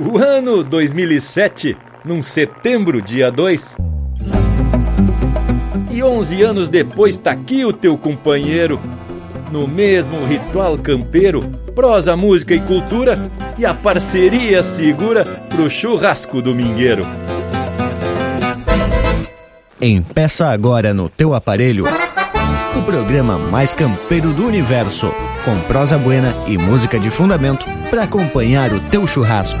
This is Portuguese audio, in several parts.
O ano 2007, num setembro, dia 2. E 11 anos depois tá aqui o teu companheiro, no mesmo ritual campeiro, prosa, música e cultura, e a parceria segura pro churrasco domingueiro. Empeça agora no teu aparelho o programa mais campeiro do universo, com prosa buena e música de fundamento para acompanhar o teu churrasco.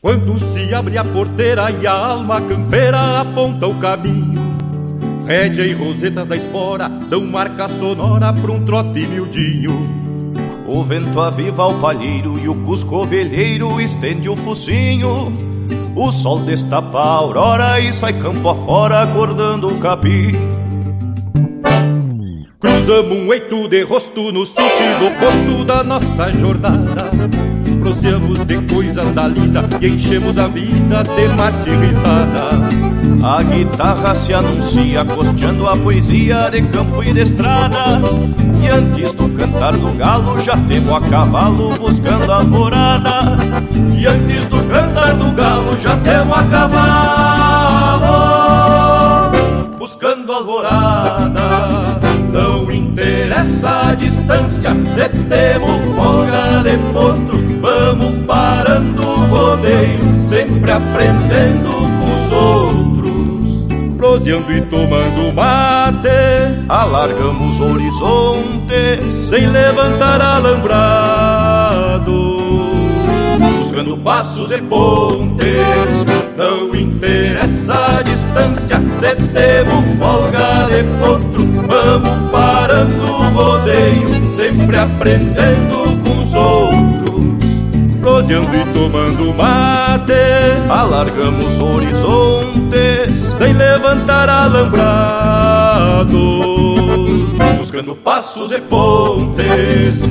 Quando se abre a porteira e a alma campeira aponta o caminho Rédea e roseta da espora dão marca sonora pra um trote miudinho. O vento aviva o palheiro e o cusco velheiro estende o focinho O sol destapa a aurora e sai campo afora acordando o capim Cruzamos um eito de rosto no sentido oposto da nossa jornada Proseamos de coisas da lida e enchemos a vida de mate risada. A guitarra se anuncia costeando a poesia de campo e de estrada. E antes do cantar do galo já temos a cavalo buscando a alvorada. E antes do cantar do galo já temos a cavalo buscando a alvorada. Não interessa a distância, se temos folga de potro, vamos parando o rodeio, sempre aprendendo. Proseando e tomando mate, alargamos horizontes, sem levantar alambrado. Buscando passos e pontes, não interessa a distância, se temos folga de vamos parando o rodeio, sempre aprendendo com os outros. Proseando e tomando mate, alargamos horizontes, sem levantar alambrado. Buscando passos e pontes.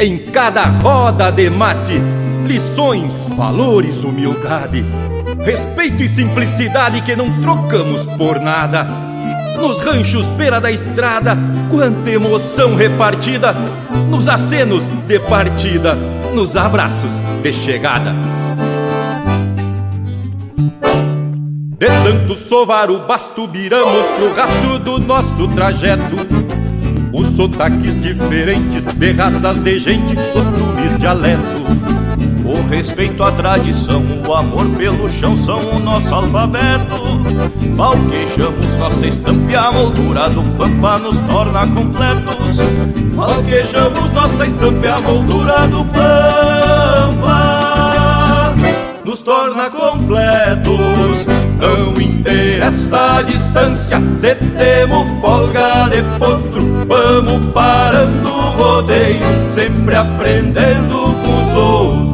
Em cada roda de mate, lições, valores, humildade, respeito e simplicidade que não trocamos por nada. Nos ranchos beira da estrada, quanta emoção repartida, nos acenos de partida, nos abraços de chegada. De tanto sovar o basto, viramos pro rastro do nosso trajeto. Os sotaques diferentes de raças de gente, costumes, dialeto. O respeito à tradição, o amor pelo chão são o nosso alfabeto. Falquejamos nossa estampa e a moldura do pampa nos torna completos. Falquejamos nossa estampa e a moldura do pampa nos torna completos. Não interessa a distância, se folga de potro, vamos parando o rodeio, sempre aprendendo com os outros.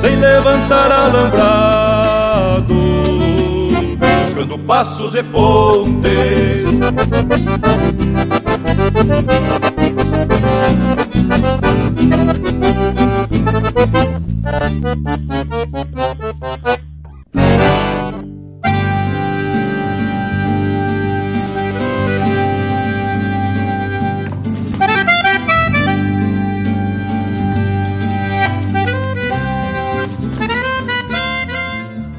sem levantar alambrado. Buscando passos e pontes.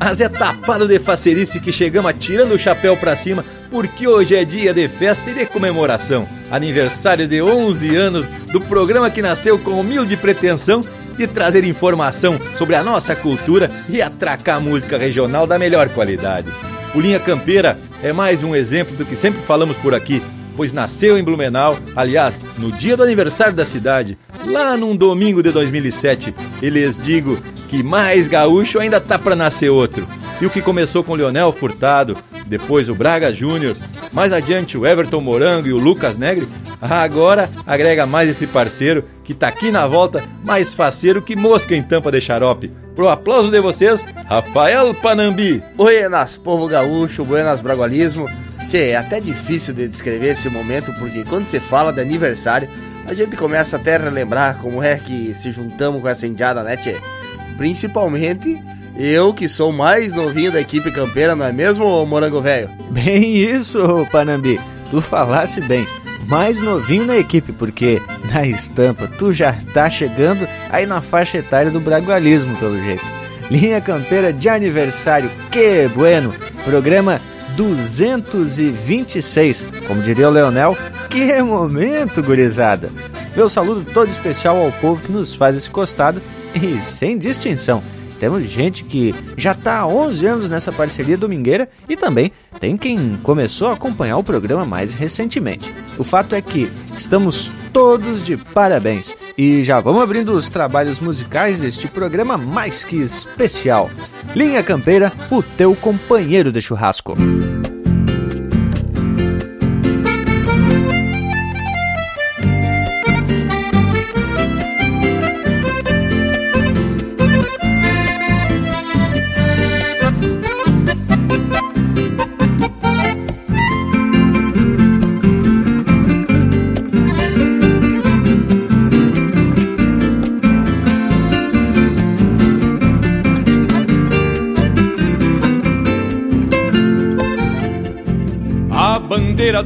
Mas é tapado de facerice que chegamos atirando o chapéu para cima, porque hoje é dia de festa e de comemoração. Aniversário de 11 anos do programa que nasceu com humilde pretensão de trazer informação sobre a nossa cultura e atracar música regional da melhor qualidade. O Linha Campeira é mais um exemplo do que sempre falamos por aqui, pois nasceu em Blumenau, aliás, no dia do aniversário da cidade, lá num domingo de 2007. E lhes digo que mais gaúcho ainda tá para nascer outro. E o que começou com Leonel Furtado, depois o Braga Júnior, mais adiante o Everton Morango e o Lucas Negre, agora agrega mais esse parceiro que tá aqui na volta, mais faceiro que mosca em tampa de xarope. Pro aplauso de vocês, Rafael Panambi. Buenas, povo gaúcho, buenas bragualismo. Tchê, é até difícil de descrever esse momento, porque quando você fala de aniversário, a gente começa até a relembrar como é que se juntamos com essa indiada, né, tchê? Principalmente eu que sou mais novinho da equipe campeira, não é mesmo, Morango Velho? Bem isso, Panambi. Tu falasse bem. Mais novinho na equipe, porque na estampa tu já tá chegando aí na faixa etária do bragualismo, pelo jeito. Linha campeira de aniversário, que bueno! Programa 226, como diria o Leonel, que momento, gurizada! Meu saludo todo especial ao povo que nos faz esse costado e sem distinção. Temos gente que já está há 11 anos nessa parceria domingueira e também tem quem começou a acompanhar o programa mais recentemente. O fato é que estamos todos de parabéns e já vamos abrindo os trabalhos musicais deste programa mais que especial. Linha Campeira, o teu companheiro de churrasco.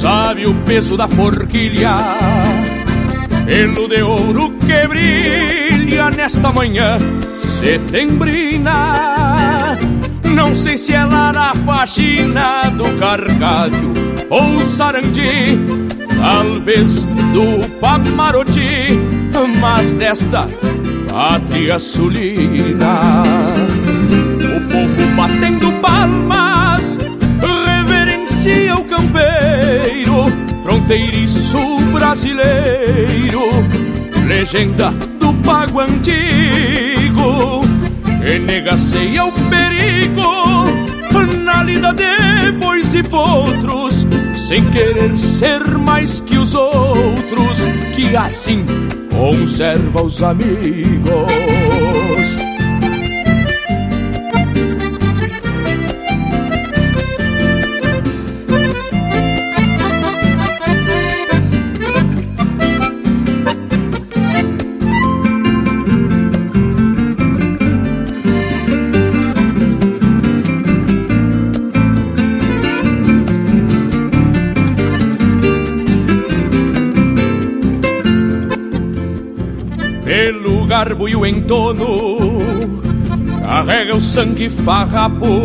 sabe o peso da forquilha, pelo de ouro que brilha nesta manhã setembrina. Não sei se é lá na faxina do cargalho ou sarandi, talvez do Pamaroti, mas desta pátria sulina. O povo batendo palmas reverencia o campeiro, fronteiriço brasileiro, legenda do pago antigo, que negaceia o perigo na lida de bois e potros, sem querer ser mais que os outros, que assim conserva os amigos. Garbo e o entono. Carrega o sangue farrapo,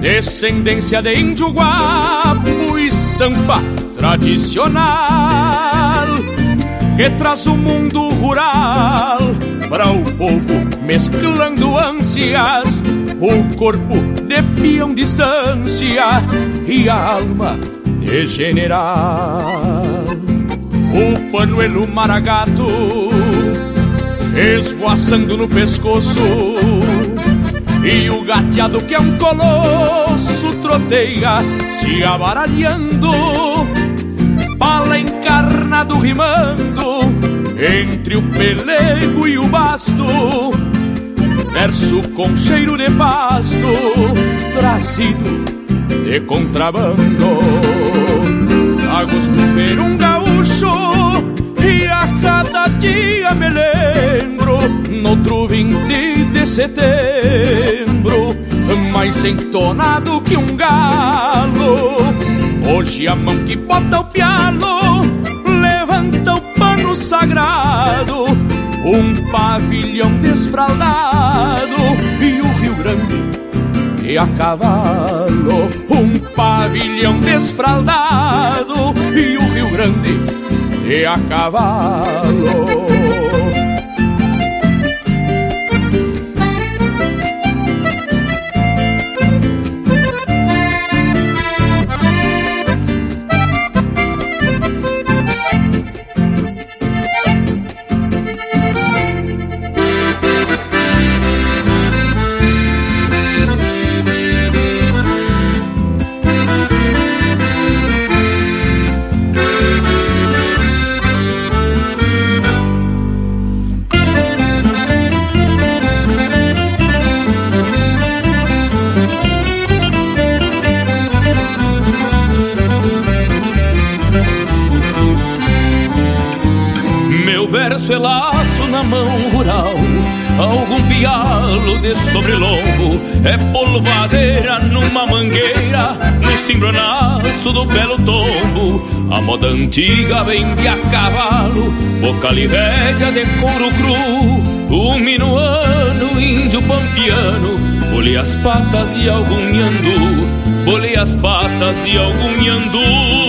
descendência de índio guapo, estampa tradicional que traz o mundo rural para o povo mesclando ânsias, o corpo de peão distância e a alma de general. O panuelo maragato esvoaçando no pescoço. E o gateado que é um colosso troteia se abaralhando, bala encarnado rimando entre o pelego e o basto. verso com cheiro de pasto, trazido de contrabando. A gosto ver um gaúcho e a cada dia me lembro, no outro 20 de setembro, mais entonado que um galo. Hoje a mão que bota o pialo levanta o pano sagrado, um pavilhão desfraldado e o Rio Grande e a cavalo, um pavilhão desfraldado e o Rio Grande e a cavalo. Verso é laço na mão rural Algum pialo de sobrelombo É polvadeira numa mangueira No cimbronaço do belo tombo A moda antiga vem de a cavalo Boca velha de couro cru Um minuano, índio pampiano Bolei as patas e algum nhandu Bolei as patas e algum nhandu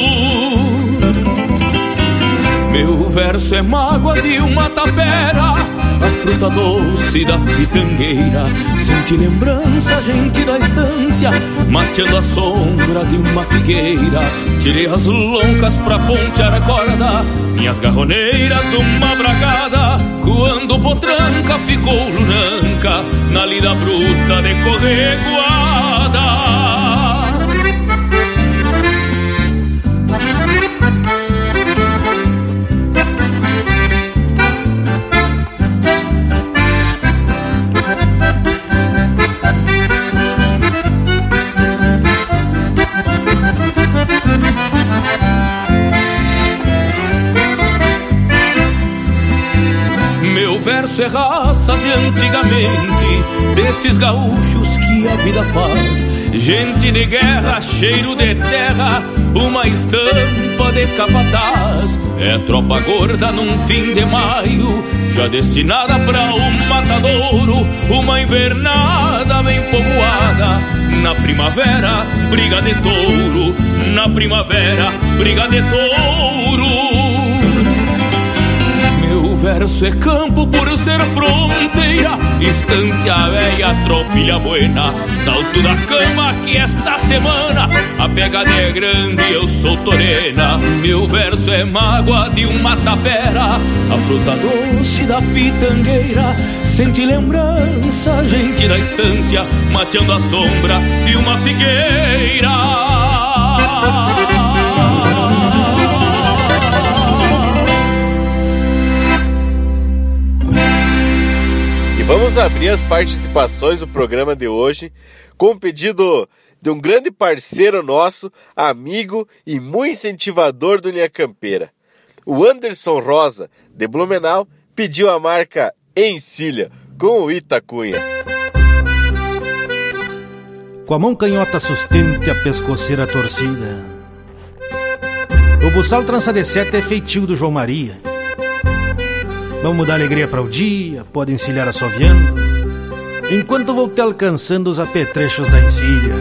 verso é mágoa de uma tapera, a fruta doce da pitangueira. Sente lembrança, gente da estância, mateando a sombra de uma figueira. Tirei as loucas pra pontear a corda, minhas garroneiras de uma bragada. Quando potranca ficou lunanca, na lida bruta de correguada. Verso é raça de antigamente, desses gaúchos que a vida faz. Gente de guerra, cheiro de terra, uma estampa de capataz. É tropa gorda num fim de maio, já destinada pra um matadouro. Uma invernada bem povoada, na primavera, briga de touro. Na primavera, briga de touro verso é campo por ser fronteira, estância velha, tropilha buena, salto da cama que esta semana a pegada é grande eu sou torena. Meu verso é mágoa de uma tapera, a fruta doce da pitangueira, sente lembrança, gente da estância, mateando a sombra de uma figueira. Vamos abrir as participações do programa de hoje com o pedido de um grande parceiro nosso, amigo e muito incentivador do Linha Campeira. O Anderson Rosa, de Blumenau, pediu a marca Encilha com o Itacunha. Com a mão canhota sustente a pescoceira torcida. O buçal trança de sete é feitio do João Maria Vamos dar alegria para o dia, pode encilhar assoviando, enquanto vou te alcançando os apetrechos da encilha.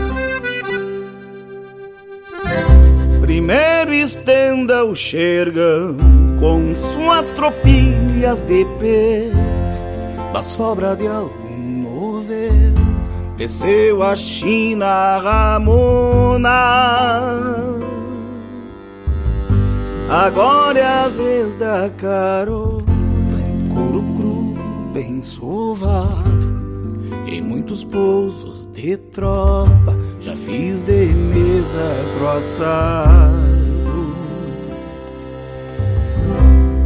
Primeiro estenda o xergão com suas tropilhas de pé, da sobra de algum novelo, desceu a China Ramona. Agora é a vez da carona bem sovado Em muitos pousos de tropa Já fiz de mesa grossa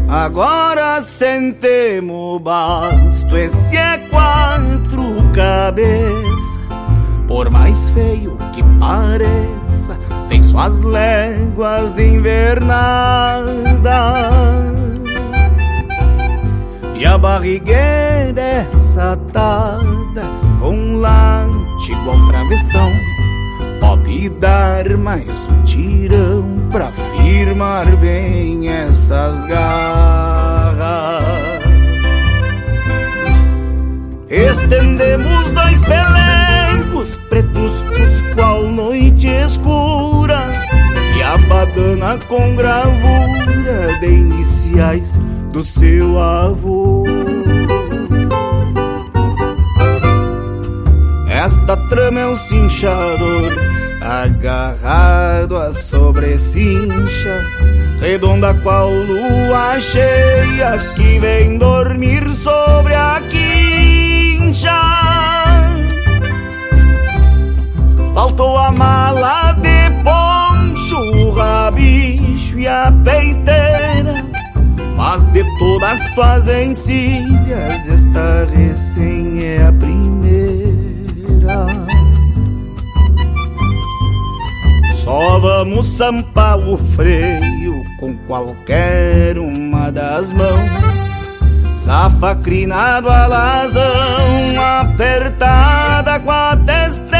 Agora sentemos basto Esse é quatro cabeça, por mais feio que pareça, tem suas léguas de invernada. E a barrigueira é satada com late igual travessão. Pode dar mais um tirão pra firmar bem essas garras. Estendemos dois pelegos pretos qual noite escura a badana com gravura de iniciais do seu avô. Esta trama é um cinchador agarrado à sobrecincha, redonda qual lua cheia que vem dormir sobre a quincha. Faltou a mala de poncho, o rabicho e a peiteira. Mas de todas tuas encilhas, esta recém é a primeira. Só vamos sampar o freio com qualquer uma das mãos. Safa crinado alazão, apertada com a testeira.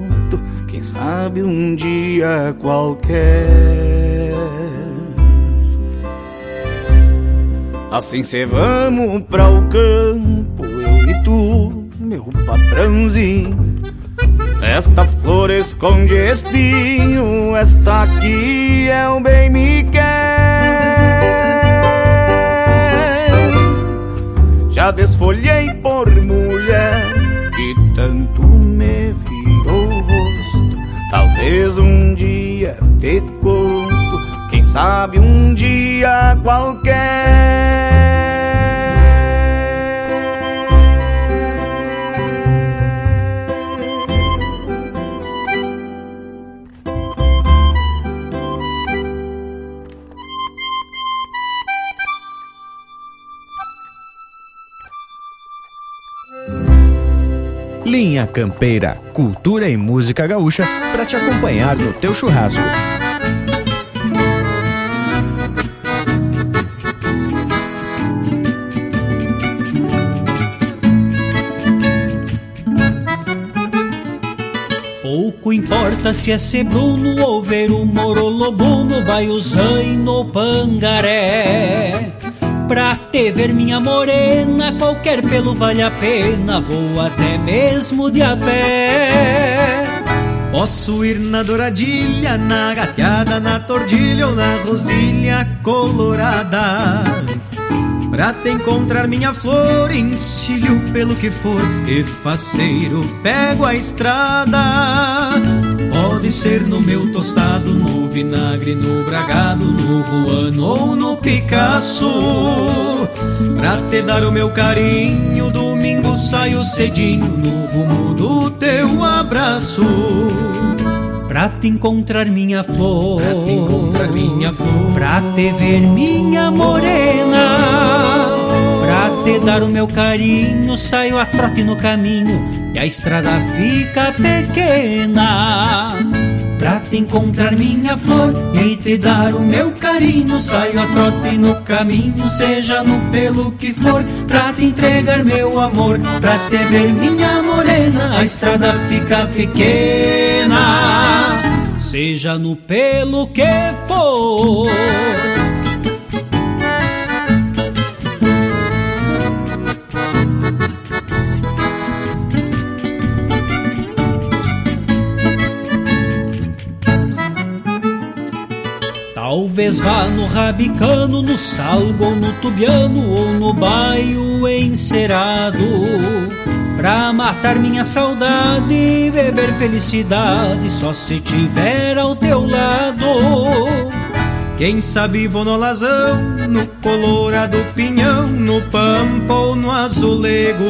quem sabe um dia qualquer. Assim cê vamos pra o campo, eu e tu, meu patrãozinho. Esta flor esconde espinho, esta aqui é o bem me quer. Já desfolhei por mulher Talvez um dia te conto, quem sabe um dia qualquer. Linha Campeira, cultura e música gaúcha para te acompanhar no teu churrasco. Pouco importa se é sebruno ou ver o morolobuno, e no pangaré. Pra te ver minha morena, qualquer pelo vale a pena, vou até mesmo de a pé. Posso ir na douradilha, na gateada, na tordilha ou na rosilha colorada. Pra te encontrar minha flor, encilho pelo que for, e faceiro pego a estrada. Pode ser no meu tostado, no vinagre, no bragado, no ruano ou no Picasso. Pra te dar o meu carinho, domingo saio cedinho no rumo do teu abraço. Pra te encontrar minha flor, pra te encontrar minha flor, pra te ver minha morena, te dar o meu carinho, saio a trote no caminho e a estrada fica pequena. Pra te encontrar minha flor e te dar o meu carinho. Saio a trote no caminho, seja no pelo que for, pra te entregar meu amor, pra te ver minha morena. A estrada fica pequena, seja no pelo que for. Talvez vá no rabicano, no salgo ou no tubiano ou no baio encerado Pra matar minha saudade e beber felicidade. Só se tiver ao teu lado Quem sabe vou no alazão, no colorado pinhão No pampa ou no azulego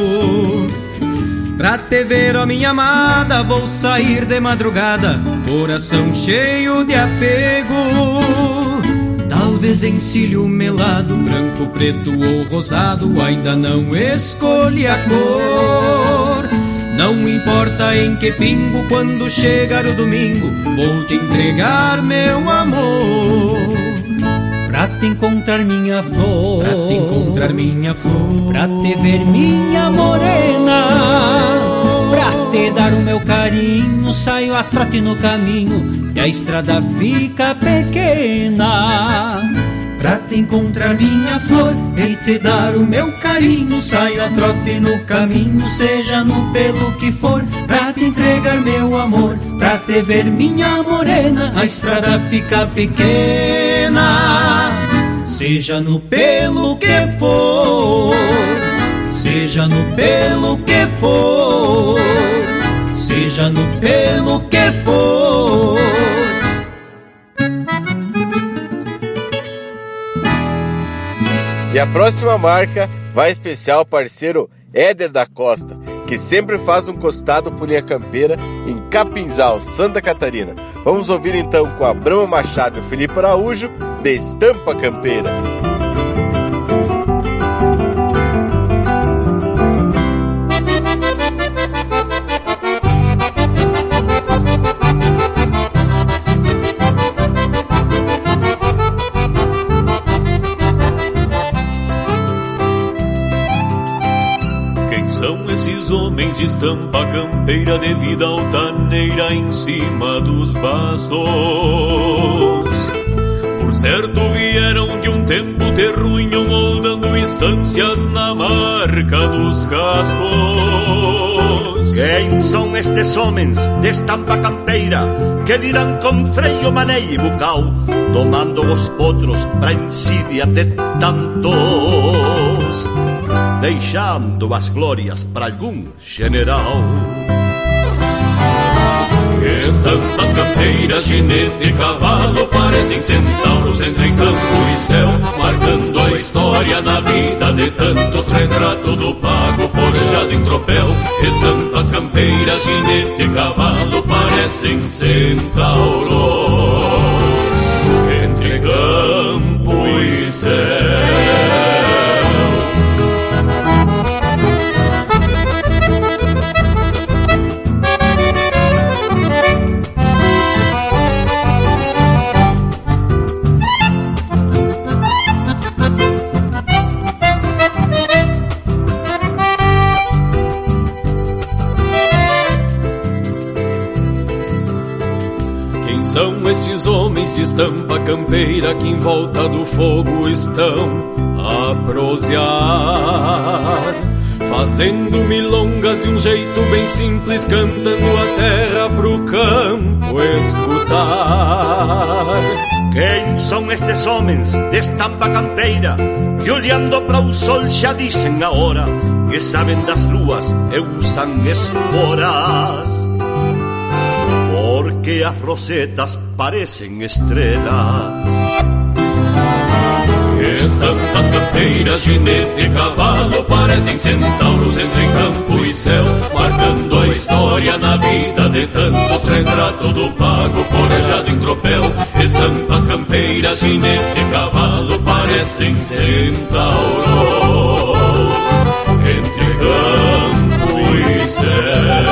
Pra te ver, ó minha amada, vou sair de madrugada, coração cheio de apego. Talvez encilho melado, branco, preto ou rosado, ainda não escolhi a cor. Não importa em que pingo, quando chegar o domingo, vou te entregar meu amor. Pra te encontrar minha flor, pra te encontrar minha flor, pra te ver minha morena, pra te dar o meu carinho, saio a trote no caminho e a estrada fica pequena. Pra te encontrar minha flor e te dar o meu carinho. Saio a trote no caminho, seja no pelo que for. Pra te entregar meu amor, pra te ver minha morena. A estrada fica pequena Seja no pelo que for. Seja no pelo que for. Seja no pelo que for E a próxima marca vai especial parceiro Éder da Costa, que sempre faz um costado por linha campeira em Capinzal, Santa Catarina. Vamos ouvir então com a Brama Machado e Felipe Araújo, de Estampa Campeira. De estampa campeira de vida altaneira em cima dos bastos. Por certo vieram de um tempo terruinho moldando instâncias na marca dos cascos. Quem são estes homens de estampa campeira que virão com freio, maneio e bucal, domando os potros pra insídia de tantos? Deixando as glórias para algum general. Estampas campeiras, ginete e cavalo parecem centauros entre campo e céu, marcando a história na vida de tantos. Retrato do pago forjado em tropel. Estampas campeiras, ginete e cavalo parecem centauros entre campo e céu. Homens de estampa campeira que em volta do fogo estão a prosear, fazendo milongas de um jeito bem simples, cantando a terra pro campo escutar. Quem são estes homens de estampa campeira que olhando para o sol já dizem a hora que sabem das luas e usam esporas? As rosetas parecen estrelas. Estampas campeiras, ginete cavalo parecem centauros entre campo e céu, marcando a história na vida de tantos. Retrato do pago forjado em tropel. Estampas campeiras, ginete cavalo parecem centauros entre campo e céu.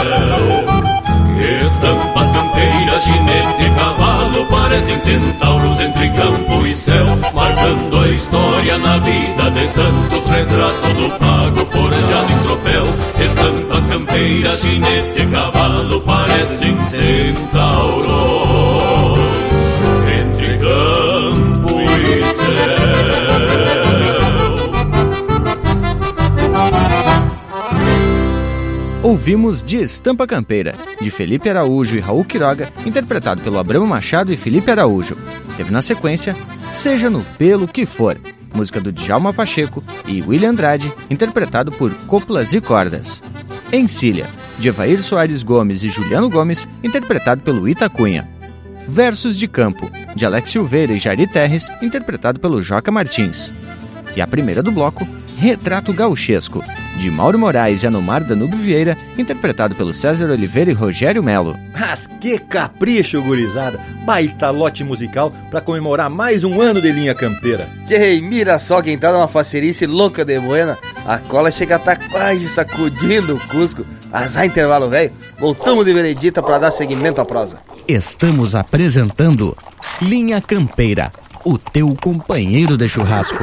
Campeiras, ginete, cavalo parecem centauros entre campo e céu, marcando a história na vida de tantos retratos do pago forjado em tropel. Estampas campeiras, jinete e cavalo parecem centauros Ouvimos De Estampa Campeira, de Felipe Araújo e Raul Quiroga, interpretado pelo Abramo Machado e Felipe Araújo. Teve na sequência Seja no Pelo Que For, música do Djalma Pacheco e William Andrade, interpretado por Coplas e Cordas. Encilha, de Evair Soares Gomes e Juliano Gomes, interpretado pelo Itacunha. Versos de Campo, de Alex Silveira e Jari Terres, interpretado pelo Joca Martins. E a primeira do bloco, Retrato Gauchesco, de Mauro Moraes e Anomar Danube Vieira, interpretado pelo César Oliveira e Rogério Melo. Mas que capricho, gurizada! Baita lote musical para comemorar mais um ano de linha campeira. Tchê, mira só quem tá numa facerice louca de buena. A cola chega a tá quase sacudindo o Cusco. Azar intervalo, velho. Voltamos de veredita para dar seguimento à prosa. Estamos apresentando Linha Campeira, o teu companheiro de churrasco.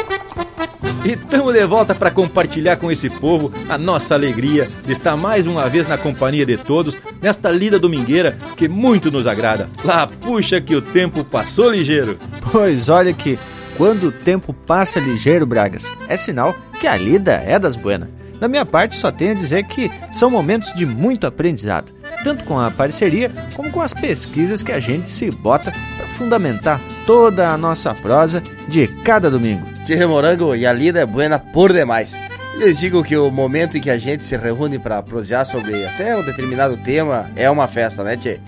E estamos de volta para compartilhar com esse povo a nossa alegria de estar mais uma vez na companhia de todos nesta lida domingueira que muito nos agrada. Lá, puxa que o tempo passou ligeiro. Pois olha que quando o tempo passa ligeiro, Bragas, é sinal que a lida é das buenas. Da minha parte, só tenho a dizer que são momentos de muito aprendizado, tanto com a parceria como com as pesquisas que a gente se bota para fundamentar toda a nossa prosa de cada domingo. Tchê Morango, e a lida é buena por demais. Lhes digo que o momento em que a gente se reúne para prosear sobre até um determinado tema é uma festa, né, Tchê?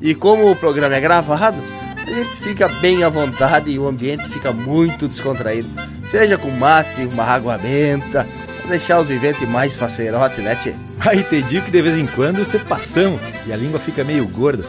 E como o programa é gravado, a gente fica bem à vontade e o ambiente fica muito descontraído. Seja com mate, uma água benta, pra deixar os viventes mais facerote, né, tchê? Te digo que de vez em quando você passamos e a língua fica meio gorda.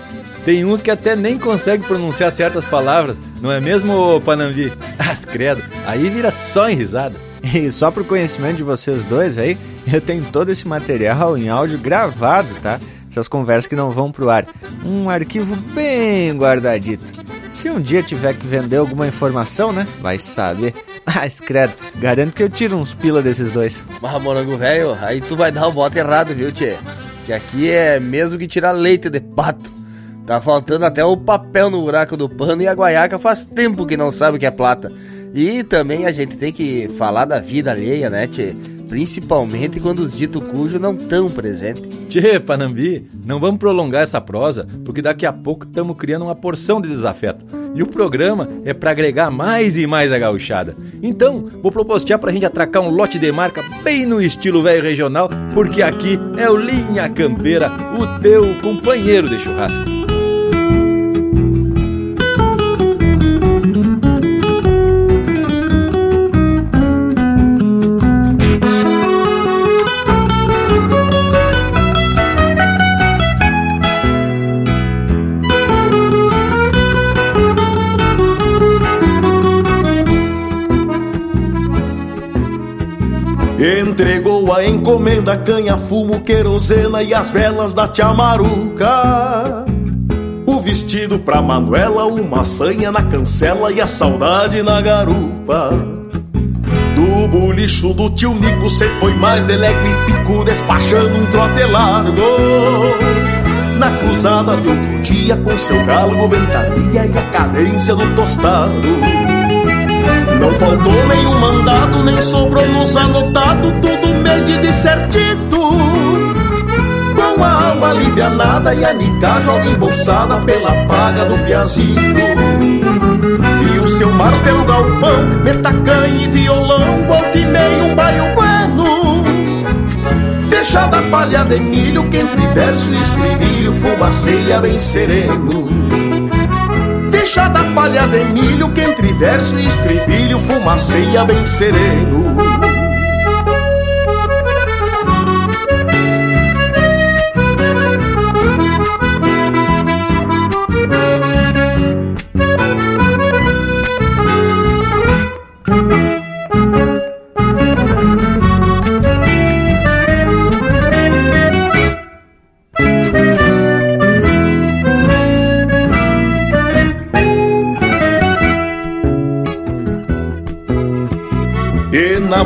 Tem uns que até nem conseguem pronunciar certas palavras, não é mesmo, Panambi? As credo, aí vira só em risada. E só pro conhecimento de vocês dois aí, eu tenho todo esse material em áudio gravado, tá? Essas conversas que não vão pro ar. Um arquivo bem guardadito. Se um dia tiver que vender alguma informação, né? Vai saber. Ah, credo, garanto que eu tiro uns pila desses dois. Mas, morango velho, aí tu vai dar o voto errado, viu, tchê? Que aqui é mesmo que tirar leite de pato. Tá faltando até o papel no buraco do pano e a guaiaca faz tempo que não sabe o que é plata. E também a gente tem que falar da vida alheia, né, tchê? Principalmente quando os dito cujo não tão presentes. Tchê, Panambi, não vamos prolongar essa prosa, porque daqui a pouco estamos criando uma porção de desafeto. E o programa é para agregar mais e mais a gauchada. Então, vou propostear pra gente atracar um lote de marca bem no estilo velho regional, porque aqui é o Linha Campeira, o teu companheiro de churrasco. Entregou a encomenda, canha, fumo, querosena e as velas da tia Maruca. O vestido pra Manuela, uma sanha na cancela e a saudade na garupa. Do bolicho do tio Nico, cê foi mais delego e pico, despachando um trote largo. Na cruzada de outro dia, com seu galo, ventania e a cadência do tostado. Não faltou nenhum mandado, nem sobrou nos anotado, tudo medido e certito. Com a alma alivianada e a nica joga embolsada pela paga do piazito. E o seu mar pelo galpão, metacanha e violão, volta e meio um baio bueno. Fechada palha de milho, que entre verso e estribilho fumaceia bem sereno da palha de milho que entre verso e estribilho fumaceia bem sereno.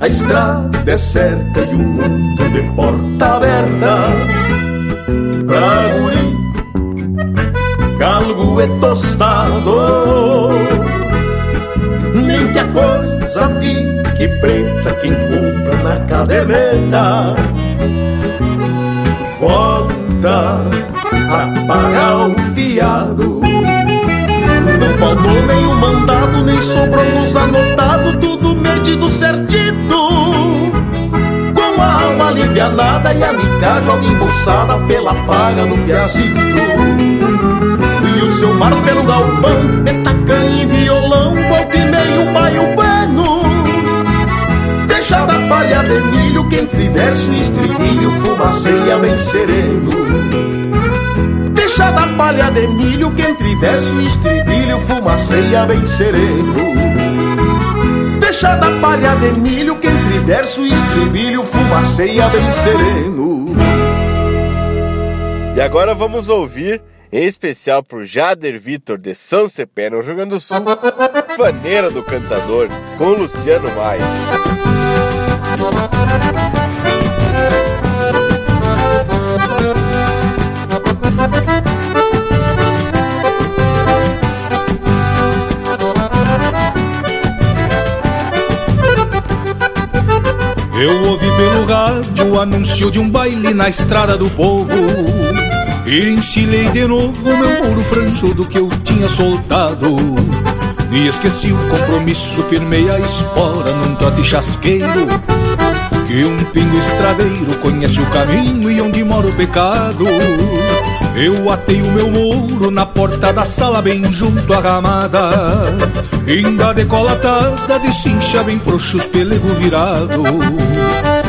a estrada deserta e o mundo de porta aberta. Pra guri galgo é tostado. Nem que a coisa fique preta quem compra na caderneta. Volta a pagar o fiado. Não faltou nenhum mandado, nem sobrou nos anotado, medido certito. Com a alma alivianada e a licagem embolsada pela paga do piazito o seu mar pelo galpão, petacan e violão, volta e meio baio bueno. Fechada a palha de milho, que entre verso e estribilho fumaceia bem sereno. Fechada palha de milho, que entre verso e estribilho fumaceia bem sereno. Fechada a palha de milho, que entre verso e estribilho fumaceia bem sereno. E agora vamos ouvir em especial por Jader Vitor de São Cepé, no Rio Grande do Sul, Vaneira do Cantador, com Luciano Maia. Eu ouvi pelo rádio o anúncio de um baile na estrada do povo. E de novo meu mouro franjudo que eu tinha soltado. E esqueci o compromisso, firmei a espora num trote chasqueiro Que um pingo estradeiro conhece o caminho e onde mora o pecado. Eu atei o meu mouro na porta da sala bem junto à ramada. Ainda decolatada de cincha bem frouxo os pelego virado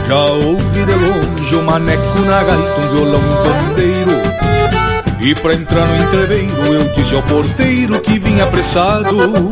Já ouvi de longe um maneco na gaita, um violão e um e pra entrar no entreveiro eu disse ao porteiro que vinha apressado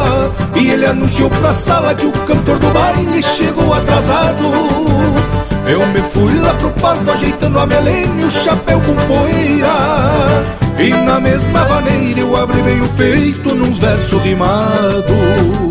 E ele anunciou pra sala que o cantor do baile chegou atrasado. Eu me fui lá pro palco ajeitando a melena e o chapéu com poeira. E na mesma vaneira eu abri bem o peito num versos rimados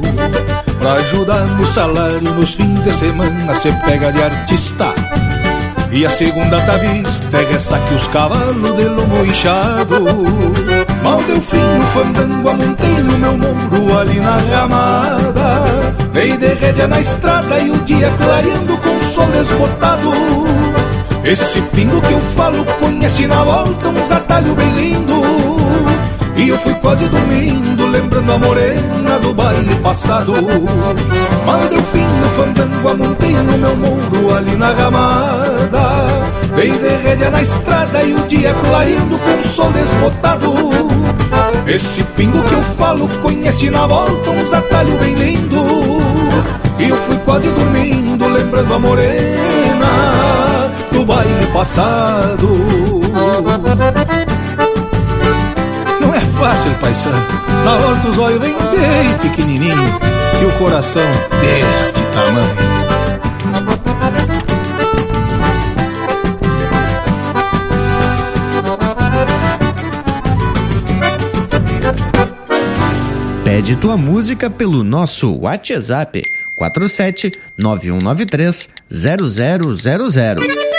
Pra ajudar no salário nos fins de semana Cê pega de artista. E a segunda tá vista é ressaque os cavalos de lombo inchado. Mal deu fim no fandango, amontei no meu muro ali na ramada. Dei de rédea na estrada e o dia clareando com o sol desbotado esse pingo que eu falo conhece na volta uns atalhos bem lindo. E eu fui quase dormindo lembrando a morena do baile passado. Mal deu fim no fandango, amontei no meu muro ali na ramada. Dei de rédea na estrada e o dia clareando com o sol desbotado. Esse pingo que eu falo conhece na volta uns atalhos bem lindo. E eu fui quase dormindo, lembrando a morena do baile passado. Fácil, paisano. Na hora os olhos vêm bem pequenininho e o coração deste tamanho. Pede tua música pelo nosso WhatsApp 47 9193 0000.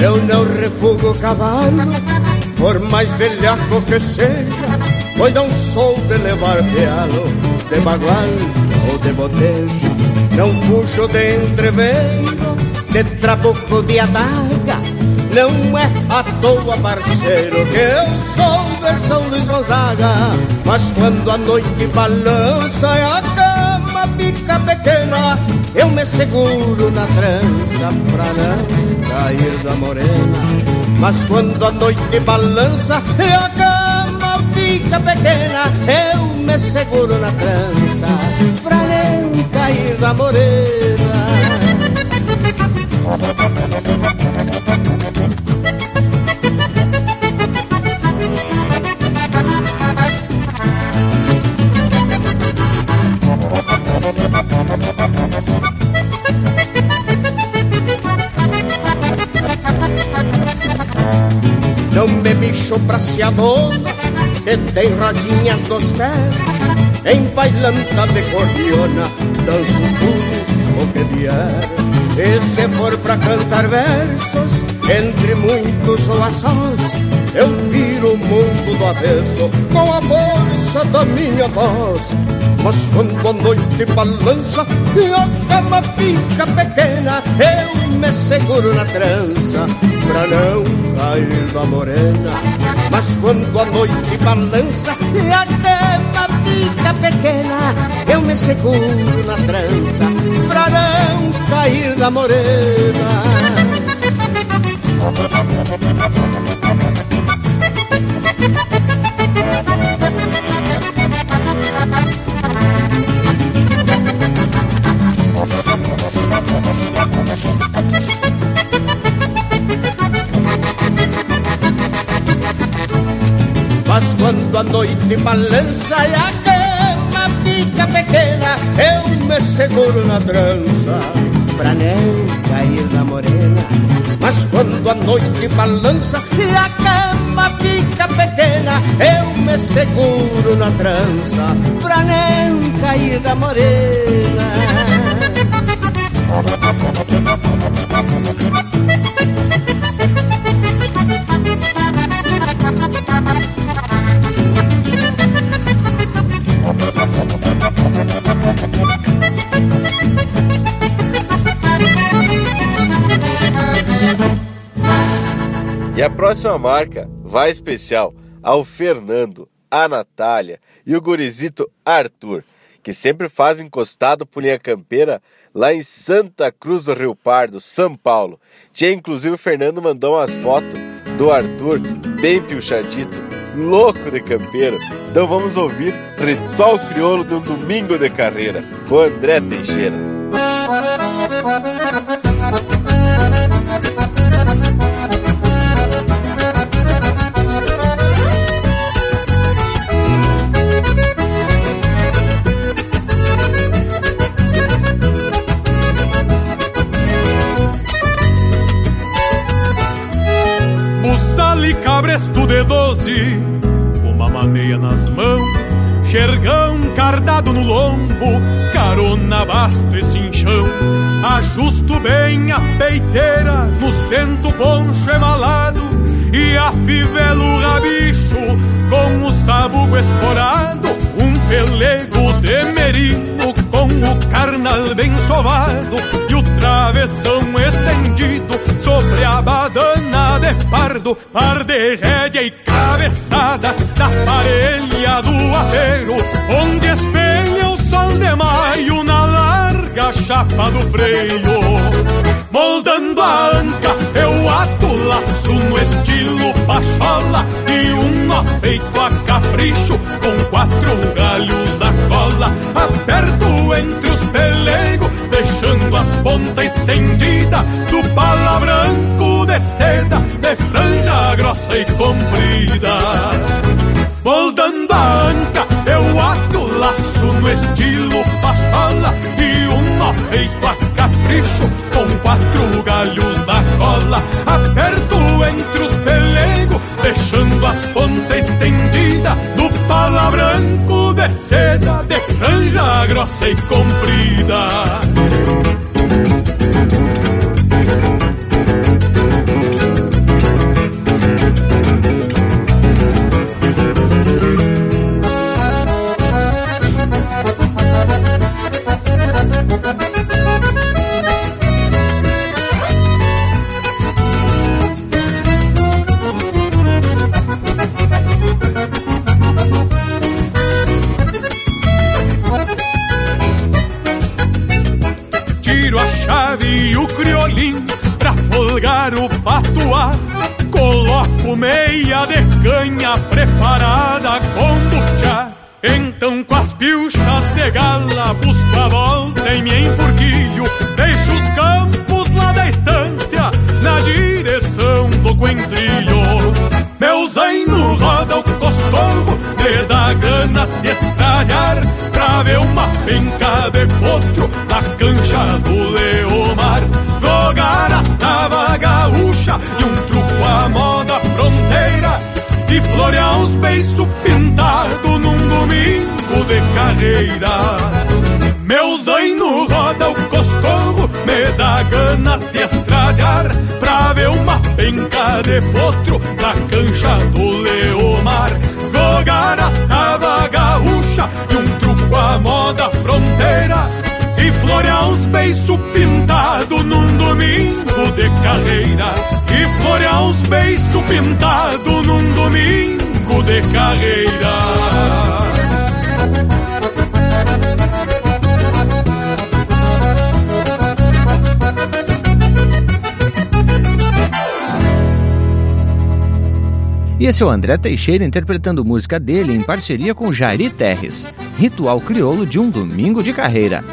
Eu não refugo cavalo, por mais velhaco que seja, pois não sou de levar pialo, de bagual ou de botejo. Não puxo de entreveiro, de trabuco de adaga, não é à toa, parceiro, que eu sou de São Luís Gonzaga. Mas quando a noite balança e a cama fica pequena, eu me seguro na trança pra não cair da morena. Mas quando a noite balança e a cama fica pequena, eu me seguro na trança pra não cair da morena. Bicho pra se adona Que tem rodinhas dos pés Em bailanta de cordiona Danço tudo o que vier. E se for pra cantar versos Entre muitos sós Eu viro o mundo do avesso Com a força da minha voz. Mas quando a noite balança e a cama fica pequena, eu me seguro na trança pra não da morena. Mas quando a noite balança e a cama fica pequena, eu me seguro na trança pra não cair da morena. Quando a noite balança e a cama fica pequena, eu me seguro na trança pra não cair na morena. Mas quando a noite balança e a cama fica pequena, eu me seguro na trança pra não cair da morena. E a próxima marca vai especial ao Fernando, a Natália e o gurizito Arthur, que sempre faz encostado por linha campeira lá em Santa Cruz do Rio Pardo, São Paulo. Tinha inclusive o Fernando mandou umas fotos do Arthur bem piochadito, louco de campeiro. Então vamos ouvir Ritual Crioulo de um domingo de carreira com André Teixeira. Cabresto de doze, uma maneia nas mãos, xergão cardado no lombo, carona, basto e cinchão. Ajusto bem a peiteira, nos tento poncho emalado, e afivelo o rabicho com o sabugo esporado, um pelego de merino com o carnal bem sovado, e o travessão estendido sobre a badana de pardo, par de rédea e cabeçada na parelha do apeiro, onde espelha o sol de maio na larga chapa do freio. Moldando a anca, eu ato laço no estilo pachola e um nó feito a capricho com quatro galhos na cola. Aperto entre os pelegos, deixando as pontas estendidas do pala branco de seda, de franja grossa e comprida. Moldando a anca, eu ato laço no estilo pachola e um nó feito a capricho com quatro galhos na cola. Aperto entre os pelegos, deixando as pontas estendidas do pala branco de seda, de franja grossa e comprida. Meia de canha preparada com buchá. Então com as pilchas de gala busco a volta em me enfurquilho. Deixo os campos lá da estância na direção do coentrilho. Meu zaino roda o coscorro, me dá ganas de estralhar Pra ver uma penca de potro na cancha do Leomar Jogar a tava e um truco à moda fronteira E florear uns beiços pintados num domingo de carreira Meu zaino roda o coscorro, me dá ganas de estralhar Pra ver uma penca de potro na cancha do Leomar. Jogar a gaúcha e um truco à moda fronteira E florear uns beiços pintados num domingo de carreira E florear uns beiços pintados num domingo de carreira E esse é o André Teixeira interpretando música dele em parceria com Jari Terres, Ritual Crioulo de um Domingo de Carreira.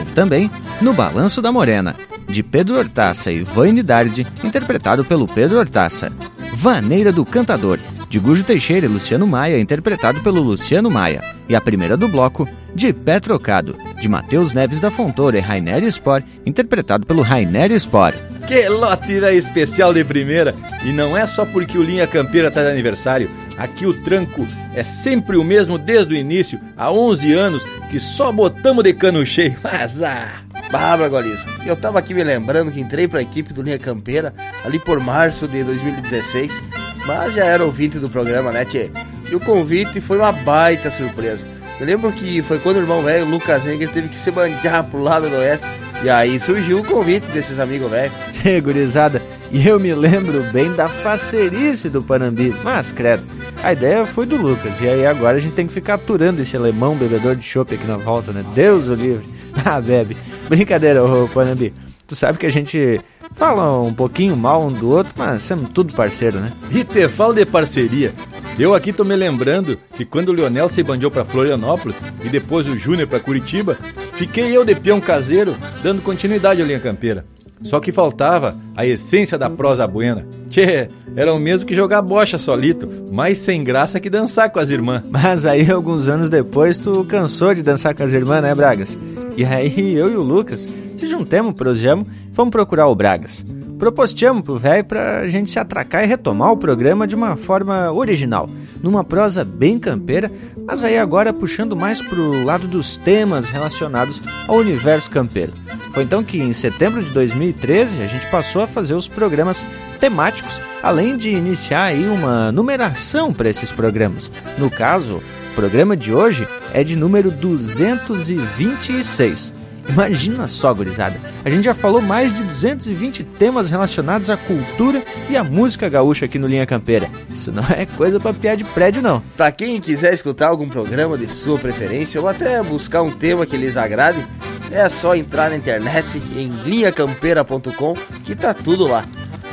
Teve também No Balanço da Morena, de Pedro Hortaça e Vaine Dardi, interpretado pelo Pedro Hortaça. Vaneira do Cantador, de Gujo Teixeira e Luciano Maia, interpretado pelo Luciano Maia. E a primeira do bloco, de Pé Trocado, de Matheus Neves da Fontoura e Rainer Spor, interpretado pelo Rainer Spor. Que lote da especial de primeira! E não é só porque o Linha Campeira tá de aniversário. Aqui o tranco é sempre o mesmo desde o início, há 11 anos, que só botamos de cano cheio. Ah, Bárbara Gualismo. Eu tava aqui me lembrando que entrei pra equipe do Linha Campeira ali por março de 2016, mas já era ouvinte do programa, né, Tchê? E o convite foi uma baita surpresa. Eu lembro que foi quando o irmão velho, Lucas Engel, teve que se banjar pro lado do oeste. E aí surgiu o convite desses amigos velhos. Que gurizada, e eu me lembro bem da facerice do Panambi, mas credo, a ideia foi do Lucas, e aí agora a gente tem que ficar aturando esse alemão bebedor de chopp aqui na volta, né? Deus o livre. Ah, bebe. Brincadeira, ô Panambi. Tu sabe que a gente fala um pouquinho mal um do outro, mas somos tudo parceiro, né? E te falo de parceria. Eu aqui tô me lembrando que quando o Leonel se bandiou pra Florianópolis e depois o Júnior pra Curitiba, fiquei eu de peão caseiro dando continuidade à linha campeira. Só que faltava a essência da prosa buena. Tchê, era o mesmo que jogar bocha solito, mais sem graça que dançar com as irmãs. Mas aí, alguns anos depois, tu cansou de dançar com as irmãs, né, Bragas? E aí, eu e o Lucas se juntemos, prosejamos e fomos procurar o Bragas. Propostemos pro velho pra gente se atracar e retomar o programa de uma forma original, numa prosa bem campeira, mas aí agora puxando mais pro lado dos temas relacionados ao universo campeiro. Foi então que em setembro de 2013 a gente passou a fazer os programas temáticos, além de iniciar aí uma numeração para esses programas. No caso, o programa de hoje é de número 226. Imagina só, gurizada. A gente já falou mais de 220 temas relacionados à cultura e à música gaúcha aqui no Linha Campeira. Isso não é coisa pra piar de prédio, não. Pra quem quiser escutar algum programa de sua preferência ou até buscar um tema que lhes agrade, é só entrar na internet em linhacampeira.com que tá tudo lá.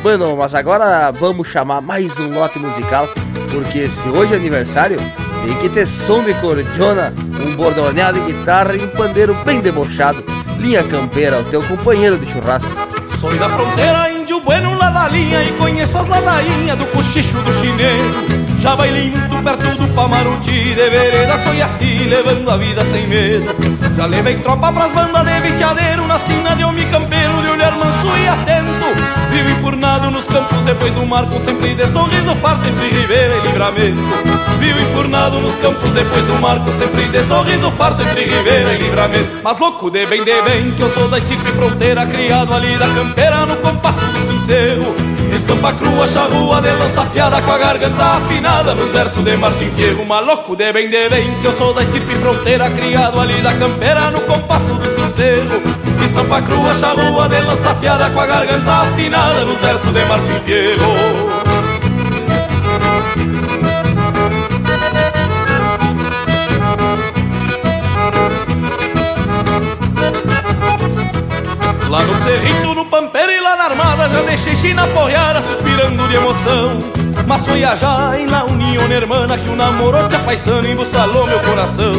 Bueno, mas agora vamos chamar mais um lote musical, porque se hoje é aniversário, tem que ter som de cordiona, um bordoneado de guitarra e um pandeiro bem debochado. Linha Campeira, o teu companheiro de churrasco. Sou da fronteira, índio bueno lá da linha E conheço as ladainhas do cochicho do chineiro Já bailei muito perto do Pamaruti De vereda foi assim, levando a vida sem medo Já levei tropa pras bandas de viteadeiro Na sina de homem campeiro, de olhar manso e atento Vivo enfurnado nos campos depois do marco Sempre de sorriso farto entre Ribeira e Livramento. Vivo enfurnado nos campos depois do marco Sempre de sorriso farto entre Ribeira e Livramento. Mas louco de bem, de bem Que eu sou da estirpe fronteira Criado ali da campeira no compasso do sincero. Estampa crua, charrua de lança afiada Com a garganta afinada nos versos de Martim Fierro. Maluco de bem, de bem Que eu sou da estirpe fronteira Criado ali da campeira no compasso do sincero. Estampa crua, charrua de lança afiada Com a garganta afinada nos versos de Martim Fierro Lá no cerrito, no pampeiro e lá na armada Já deixei China apoiada, suspirando de emoção. Mas foi a já na união hermana Que o namoro te apaixona e embuçalou meu coração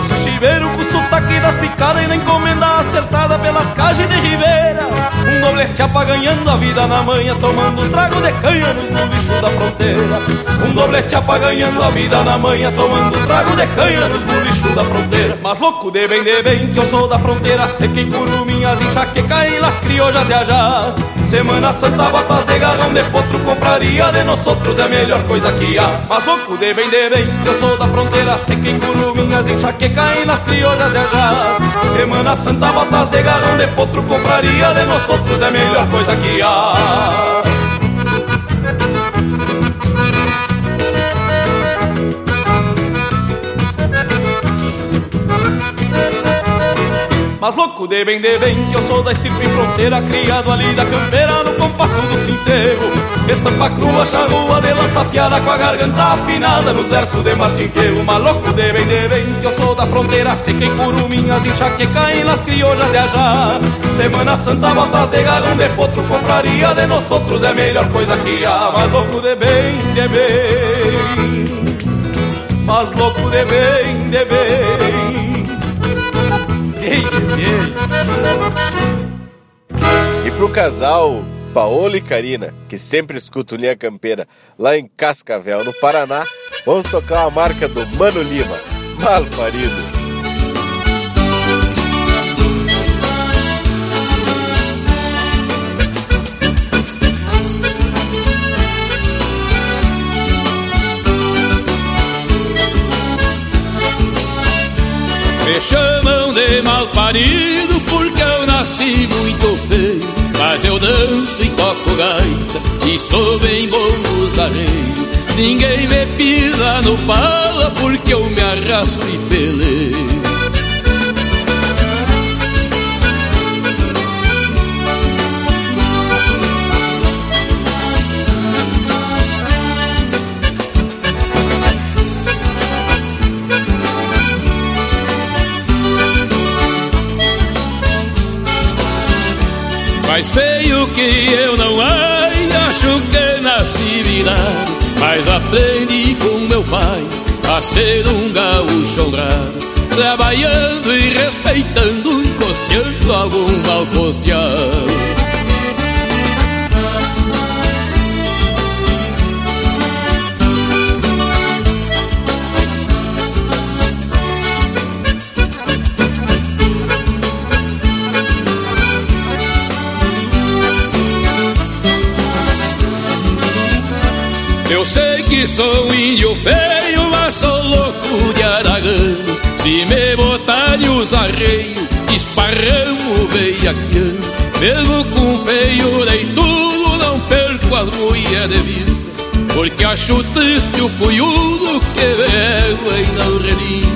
Eu sou chiveiro com sotaque das picadas E na encomenda acertada pelas cajas de Ribeira Um doblete ganhando a vida na manhã Tomando os tragos de canha no bicho da fronteira. Um doblete ganhando a vida na manhã Tomando os tragos de canha nos bicho da fronteira. Mas louco de bem, de bem, que eu sou da fronteira. Sequei curuminhas, enxaqueca e las criollas de allá Semana Santa, botas de garrão de potro Compraria de nós outros é a melhor coisa que há. Mas louco de bem, de bem, que eu sou da fronteira. Sequei curuminhas, enxaqueca e las criollas de allá. Semana Santa, botas de garrão de potro Compraria de nós outros é a melhor coisa que há Mas louco de bem, de bem, que eu sou da estirpe fronteira Criado ali da campeira, no compasso do sincero Estampa crua, charrua de lança afiada Com a garganta afinada nos versos de Martim Fierro Mas louco de bem, de bem, que eu sou da fronteira Sequei curuminhas, enxaqueca em las criollas de ajá. Semana Santa, botas de garrão de potro Confraria de nós outros é melhor coisa que há. Mas louco de bem, de bem. Mas louco de bem, de bem. E pro casal Paola e Karina, que sempre escutam Linha Campeira lá em Cascavel, no Paraná, vamos tocar a marca do Mano Lima, Mal Parido. Me chamam de mal parido porque eu nasci muito feio. Mas eu danço e toco gaita e sou bem bom nos Ninguém me pisa no pala porque eu me arrasto e peleio que eu não ai, acho que nasci virado Mas aprendi com meu pai a ser um gaúcho honrado Trabalhando e respeitando, encosteando algum mal costeado que sou índio feio, mas sou louco de aragão. Se me botarem os arreios, esparramo veiacão. Mesmo com feio e tudo, não perco as mulheres de vista. Porque acho triste o cunhudo que bebe e não relincha.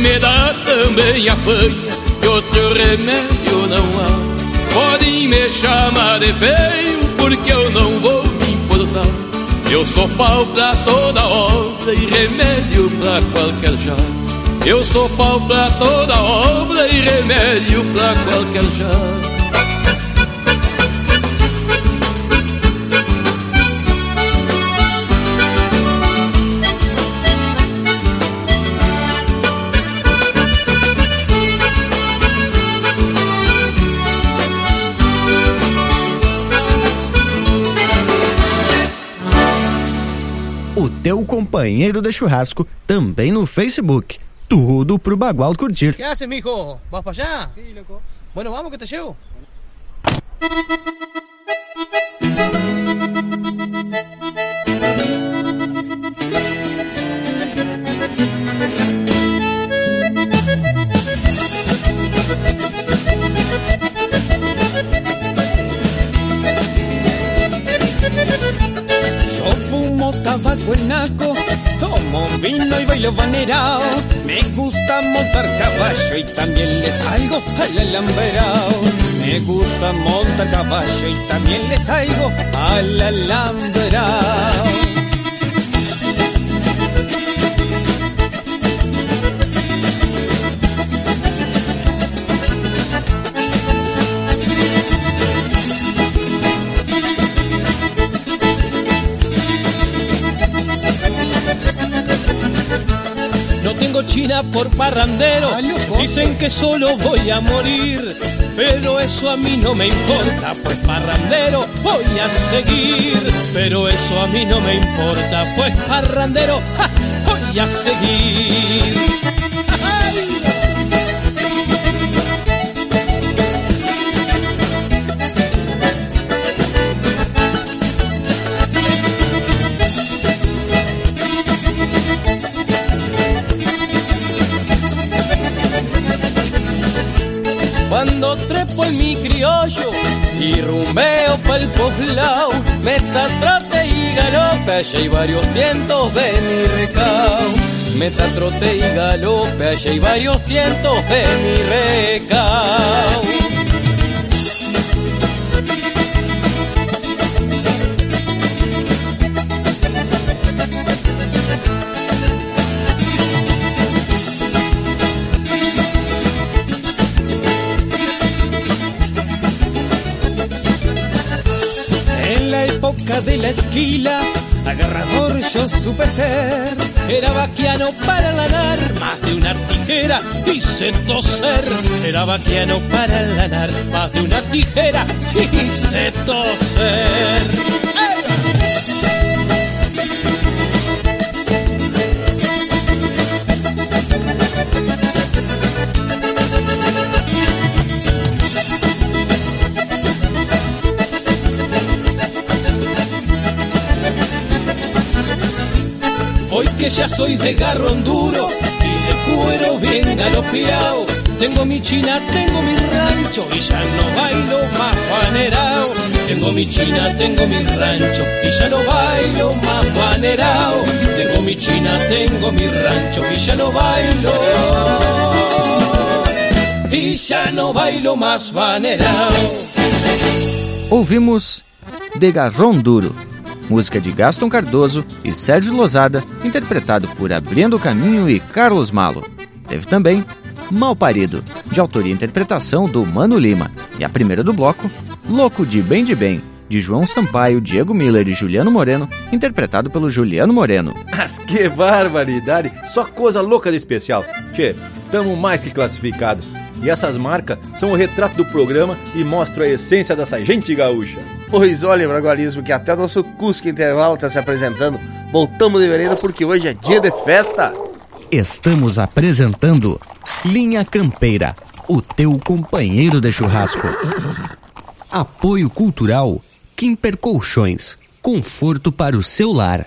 Me dá também apanha, e outro remédio não há. Podem me chamar de feio, porque eu não vou me importar. Eu sou pau pra toda obra e remédio pra qualquer já. Eu sou pau pra toda obra e remédio pra qualquer já. Companheiro de churrasco também no Facebook. Tudo pro Bagual curtir. Que haces, mijo? ¿Vas para allá? Sí, loco. Bueno, vamos que te llevo. Me gusta montar caballo y también le salgo al alambrao. Me gusta montar caballo y también le salgo al alambrao. Por parrandero. Dicen que solo voy a morir, pero eso a mí no me importa, pues parrandero voy a seguir. Pero eso a mí no me importa, pues parrandero voy a seguir. Pa'l poblao, meta trote y galope, allá hay varios cientos de mi recao. Meta trote y galope, allá hay varios cientos de mi recao. Ser. Era vaquiano para lanar más de una tijera y se toser. Era vaquiano para lanar más de una tijera y se toser. Soy de garrón duro y de cuero bien galopeado. Tengo mi china, tengo mi rancho y ya no bailo más panerao. Tengo mi china, tengo mi rancho y ya no bailo más panerao. Tengo mi china, tengo mi rancho y ya no bailo. Y ya no bailo más panerao. Ouvimos De Garrón Duro música de Gaston Cardoso e Sérgio Lozada, interpretado por Abrindo Caminho e Carlos Malo. Teve também Mal Parido, de autoria e interpretação do Mano Lima, e a primeira do bloco, Louco de Bem de Bem, de João Sampaio, Diego Miller e Juliano Moreno, interpretado pelo Juliano Moreno. Mas que barbaridade! Só coisa louca de especial. Tchê, tamo mais que classificado. E essas marcas são o retrato do programa e mostram a essência dessa gente gaúcha. Pois olha, Bragualismo, que até o nosso Cusco Intervalo está se apresentando. Voltamos de vereda porque hoje é dia de festa. Estamos apresentando Linha Campeira, o teu companheiro de churrasco. Apoio Cultural Kimper Colchões, conforto para o seu lar.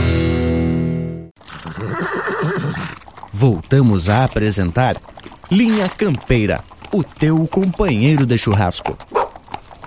Voltamos a apresentar Linha Campeira, o teu companheiro de churrasco.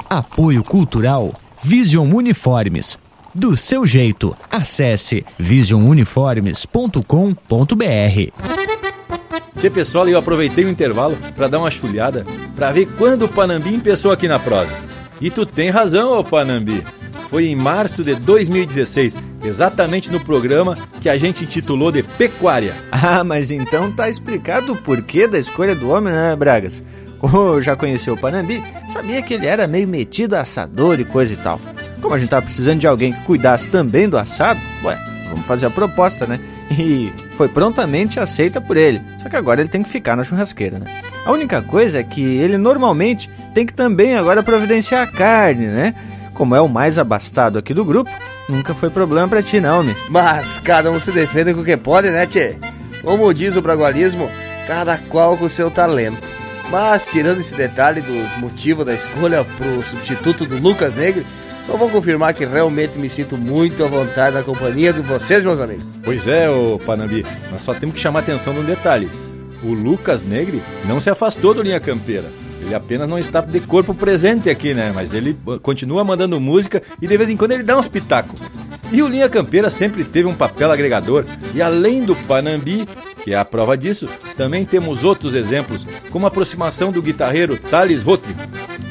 Apoio Cultural Vision Uniformes. Do seu jeito, acesse visionuniformes.com.br. Tchê pessoal, eu aproveitei o intervalo para dar uma chulhada, para ver quando o Panambi pensou aqui na prosa. E tu tem razão, ô Panambi. Foi em março de 2016, exatamente no programa que a gente intitulou de Pecuária. Ah, mas então tá explicado o porquê da escolha do homem, né, Bragas? Como já conheceu o Panambi, sabia que ele era meio metido a assador e coisa e tal. Como a gente tava precisando de alguém que cuidasse também do assado, ué, vamos fazer a proposta, né? E foi prontamente aceita por ele. Só que agora ele tem que ficar na churrasqueira, né? A única coisa é que ele normalmente tem que também agora providenciar a carne, né? Como é o mais abastado aqui do grupo, nunca foi problema para ti, não, me. Mas cada um se defende com o que pode, né, tchê? Como diz o bragualismo, cada qual com o seu talento. Mas, tirando esse detalhe dos motivos da escolha pro substituto do Lucas Negre, só vou confirmar que realmente me sinto muito à vontade na companhia de vocês, meus amigos. Pois é, ô Panambi, nós só temos que chamar atenção num detalhe. O Lucas Negre não se afastou do Linha Campeira. Ele apenas não está de corpo presente aqui, né? Mas ele continua mandando música e de vez em quando ele dá uns pitacos. E o Linha Campeira sempre teve um papel agregador. E além do Panambi, que é a prova disso, também temos outros exemplos, como a aproximação do guitarreiro Thales Rotri,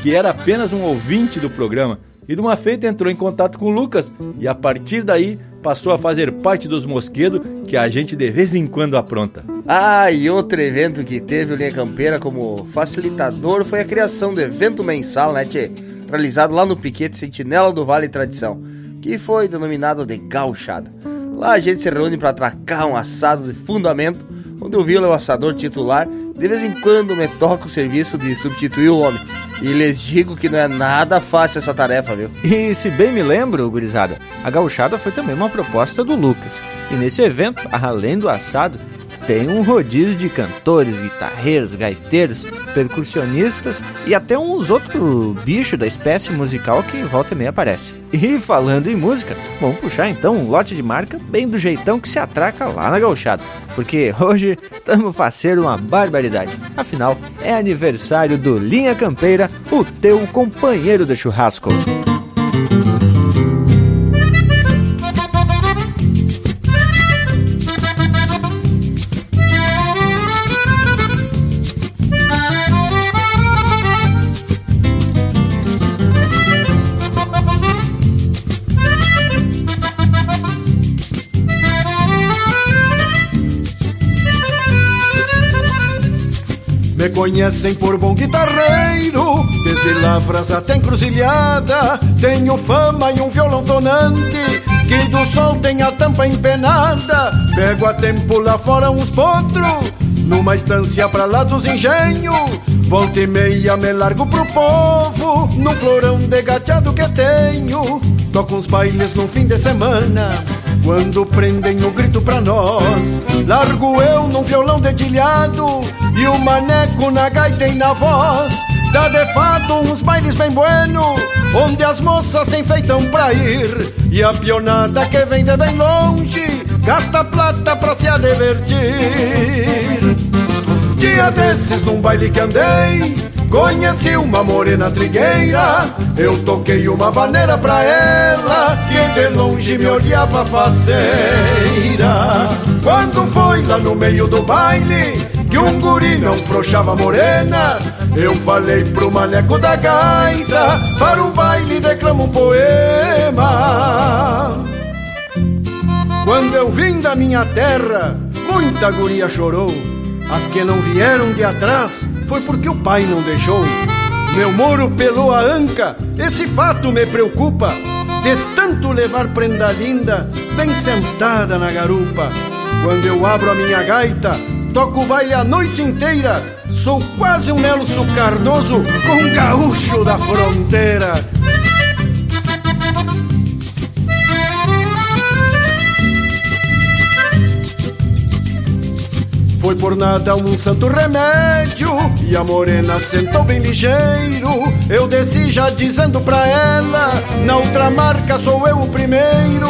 que era apenas um ouvinte do programa. E de uma feita entrou em contato com o Lucas e a partir daí passou a fazer parte dos mosquedos que a gente de vez em quando apronta. Ah, e outro evento que teve o Linha Campeira como facilitador foi a criação do evento mensal, né, tchê? Realizado lá no Piquete Sentinela do Vale Tradição, que foi denominado de Gauchada. Lá a gente se reúne para atracar um assado de fundamento, onde o Vila é o assador titular. De vez em quando me toca o serviço de substituir o homem. E lhes digo que não é nada fácil essa tarefa, viu? E se bem me lembro, gurizada, a gauchada foi também uma proposta do Lucas. E nesse evento, além do assado, tem um rodízio de cantores, guitarreiros, gaiteiros, percussionistas e até uns outros bichos da espécie musical que volta e meia aparece. E falando em música, vamos puxar então um lote de marca bem do jeitão que se atraca lá na gauchada. Porque hoje estamos fazendo uma barbaridade. Afinal, é aniversário do Linha Campeira, o teu companheiro de churrasco. Me conhecem por bom guitarreiro, desde lavras até encruzilhada. Tenho fama e um violão tonante, que do sol tem a tampa empenada. Pego a tempo lá fora uns potros, numa estância pra lá dos engenhos. Volta e meia me largo pro povo, num florão de gateado que tenho. Toco uns bailes no fim de semana, quando prendem o grito pra nós. Largo eu num violão dedilhado e o maneco na gaita e na voz. Dá de fato uns bailes bem bueno, onde as moças se enfeitam pra ir. E a pionada que vem de bem longe, gasta plata pra se divertir. Dia desses num baile que andei, conheci uma morena trigueira. Eu toquei uma vaneira pra ela, que de longe me olhava faceira. Quando foi lá no meio do baile, que um guri não frouxava morena, eu falei pro maneco da gaita, para um baile declamo um poema. Quando eu vim da minha terra, muita guria chorou. As que não vieram de atrás foi porque o pai não deixou. Meu moro pelou a anca, esse fato me preocupa. De tanto levar prenda linda, bem sentada na garupa. Quando eu abro a minha gaita, toco baile a noite inteira. Sou quase um Nelson Cardoso com um gaúcho da fronteira. Foi por nada um santo remédio E a morena sentou bem ligeiro. Eu desci já dizendo pra ela Na outra marca sou eu o primeiro.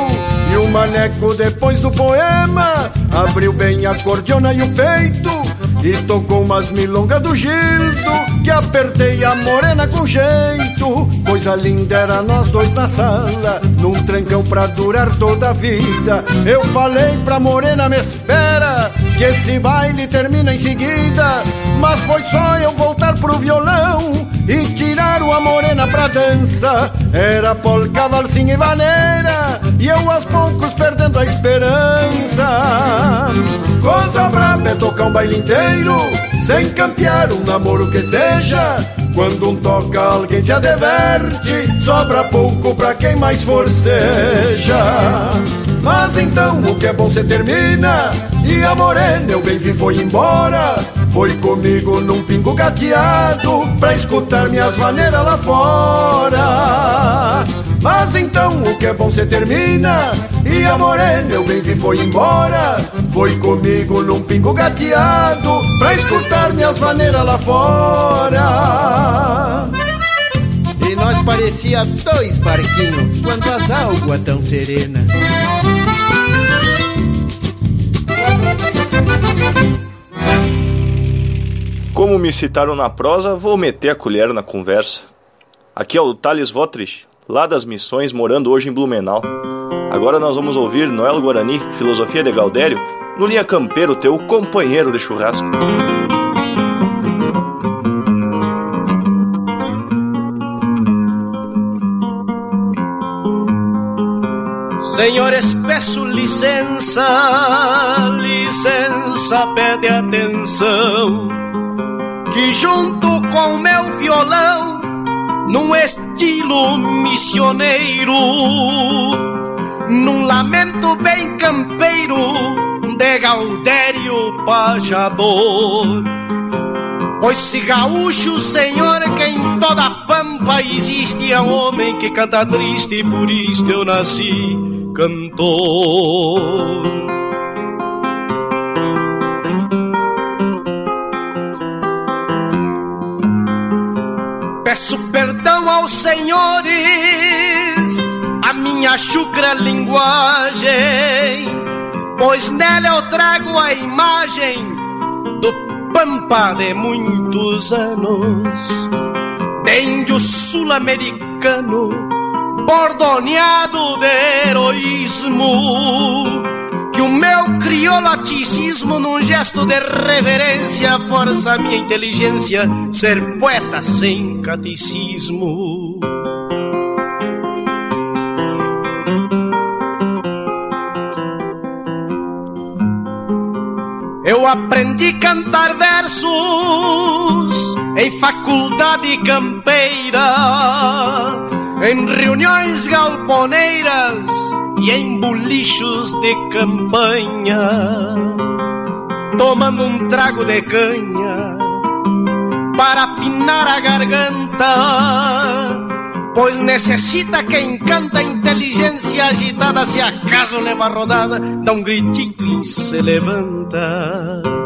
E o maneco depois do poema Abriu bem a cordiona e o peito E tocou umas milongas do Gildo Que apertei a morena com jeito. Coisa linda era nós dois na sala Num trancão pra durar toda a vida. Eu falei pra morena me espera Que esse baile termina em seguida. Mas foi só eu voltar pro violão E tirar uma morena pra dança. Era polca, valsinha e vaneira E eu aos poucos perdendo a esperança. Coisa braba é tocar um baile inteiro Sem campear um namoro que seja. Quando um toca alguém se adverte Sobra pouco pra quem mais forceja Mas então o que é bom se termina? E a morena eu bem vi foi embora. Foi comigo num pingo gateado Pra escutar minhas maneiras lá fora. Mas então o que é bom se termina? E a morena eu bem vi foi embora. Foi comigo num pingo gateado Pra escutar minhas maneiras lá fora parecia dois barquinhos Quando as águas tão serenas Como me citaram na prosa, vou meter a colher na conversa. Aqui é o Thales Votrich, lá das missões, morando hoje em Blumenau. Agora nós vamos ouvir Noel Guarani, Filosofia de Galdério, no Linha Campeiro, teu companheiro de churrasco. Senhores, peço licença, licença, pede atenção. Que junto com meu violão, num estilo missioneiro, num lamento bem campeiro, de Gaudério Pajador. Pois se gaúcho, senhor, que em toda a pampa existe é um homem que canta triste, e por isto eu nasci cantor. Peço perdão aos senhores, a minha chucra linguagem, pois nela eu trago a imagem do pampa de muitos anos, de índio sul-americano bordoneado de heroísmo. Que o meu criolaticismo, num gesto de reverência, força a minha inteligência ser poeta sem catecismo. Eu aprendi a cantar versos em faculdade campeira em reuniões galponeiras e em bolichos de campanha, tomando um trago de canha para afinar a garganta. Pois necessita quem canta inteligência agitada, se acaso leva rodada, dá um gritito e se levanta.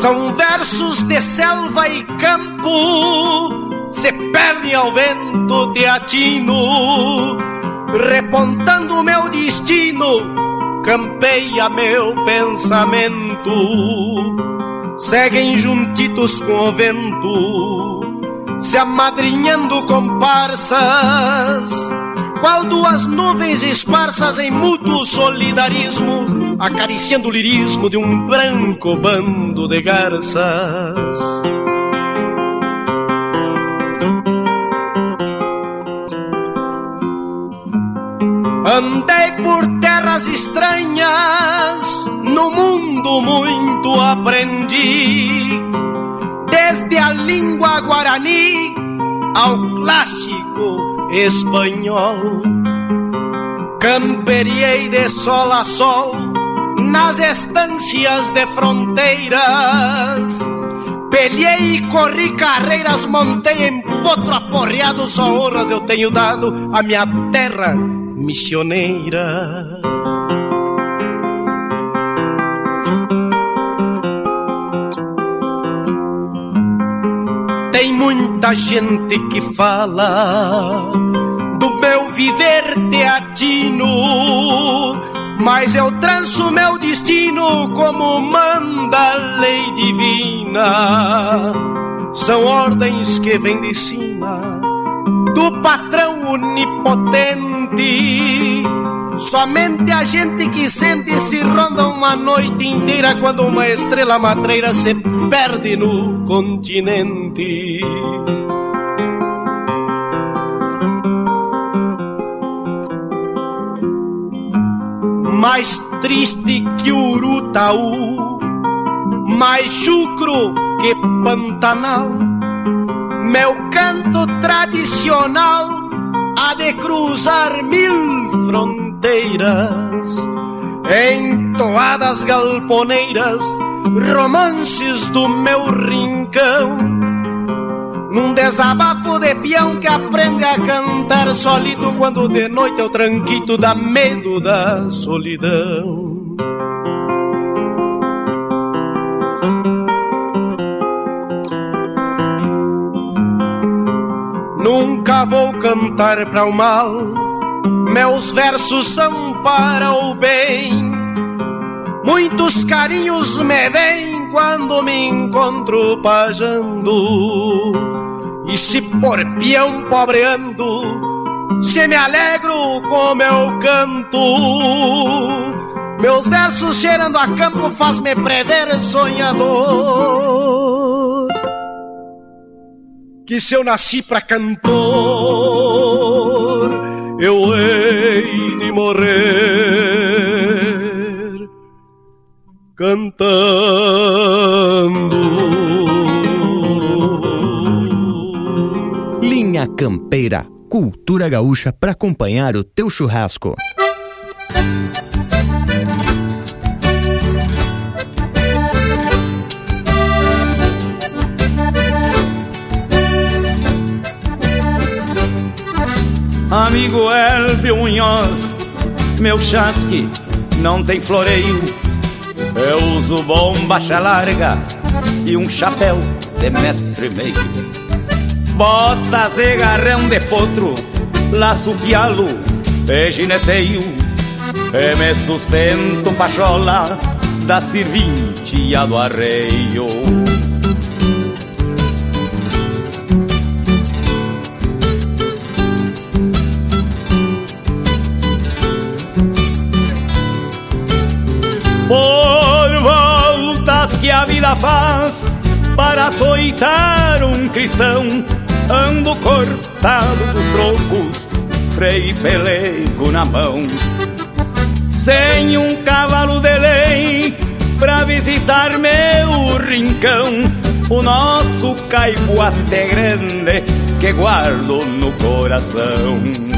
São versos de selva e campo, se perdem ao vento teatino, repontando meu destino, campeia meu pensamento. Seguem juntitos com o vento, se amadrinhando comparsas, qual duas nuvens esparsas em mútuo solidarismo, acariciando o lirismo de um branco bando de garças. Andei por terras estranhas, no mundo muito aprendi, desde a língua guarani ao clássico espanhol. Camperiei de sol a sol nas estâncias de fronteiras. Pelhei e corri carreiras, montei em potro aporreado, só honras eu tenho dado à minha terra missioneira. Muita gente que fala do meu viver teatino, mas eu tranço meu destino como manda a lei divina. São ordens que vêm de cima do patrão onipotente Somente a gente que sente se ronda uma noite inteira quando uma estrela matreira se perde no continente. Mais triste que Urutaú, mais chucro que Pantanal, meu canto tradicional há de cruzar mil fronteiras fronteiras, em toadas galponeiras, romances do meu rincão. Num desabafo de peão que aprende a cantar solito quando de noite o tranquito dá medo da solidão. Nunca vou cantar para o mal meus versos são para o bem. Muitos carinhos me vêm quando me encontro pajando. E se por peão pobreando, se me alegro com meu canto. Meus versos cheirando a campo faz-me prever sonhador. Que se eu nasci pra cantor eu hei de morrer cantando. Linha Campeira, cultura gaúcha para acompanhar o teu churrasco. Amigo Elvio Munhoz, meu chasque não tem floreio. Eu uso bombacha larga e um chapéu de metro e meio. Botas de garrão de potro, laço pialo e gineteio. E me sustento pachola da serventia do arreio. Que a vida faz para açoitar um cristão. Ando cortado dos trocos, freio e pelego na mão. Sem um cavalo de lei pra visitar meu rincão. O nosso caipoate grande que guardo no coração.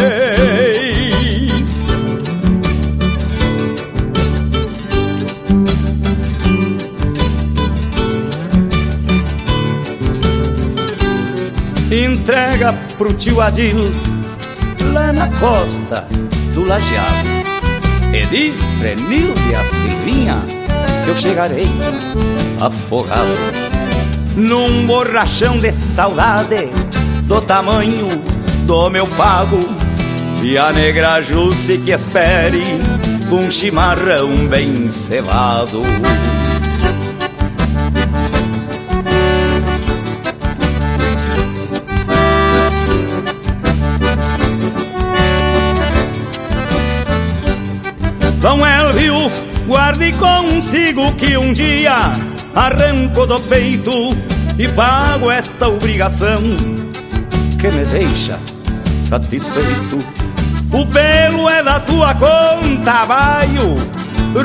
Entrega pro tio Adil lá na costa do Lajeado. E diz pra Nilde a Silvinha que eu chegarei afogado num borrachão de saudade do tamanho do meu pago. E a negra Jusce que espere um chimarrão bem cevado. Guarde consigo que um dia arranco do peito e pago esta obrigação que me deixa satisfeito. O pelo é da tua conta, baio,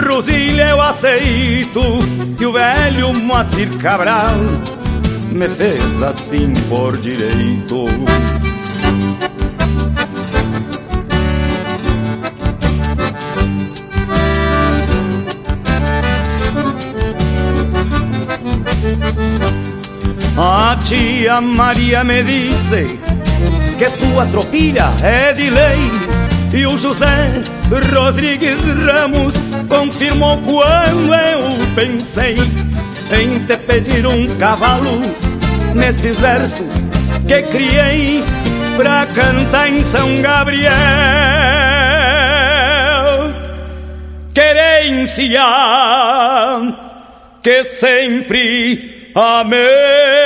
Rosilha eu aceito, e o velho Moacir Cabral me fez assim por direito. Tia Maria me disse que tua tropilha é de lei e o José Rodrigues Ramos confirmou quando eu pensei em te pedir um cavalo nestes versos que criei pra cantar em São Gabriel. Querência que sempre amei.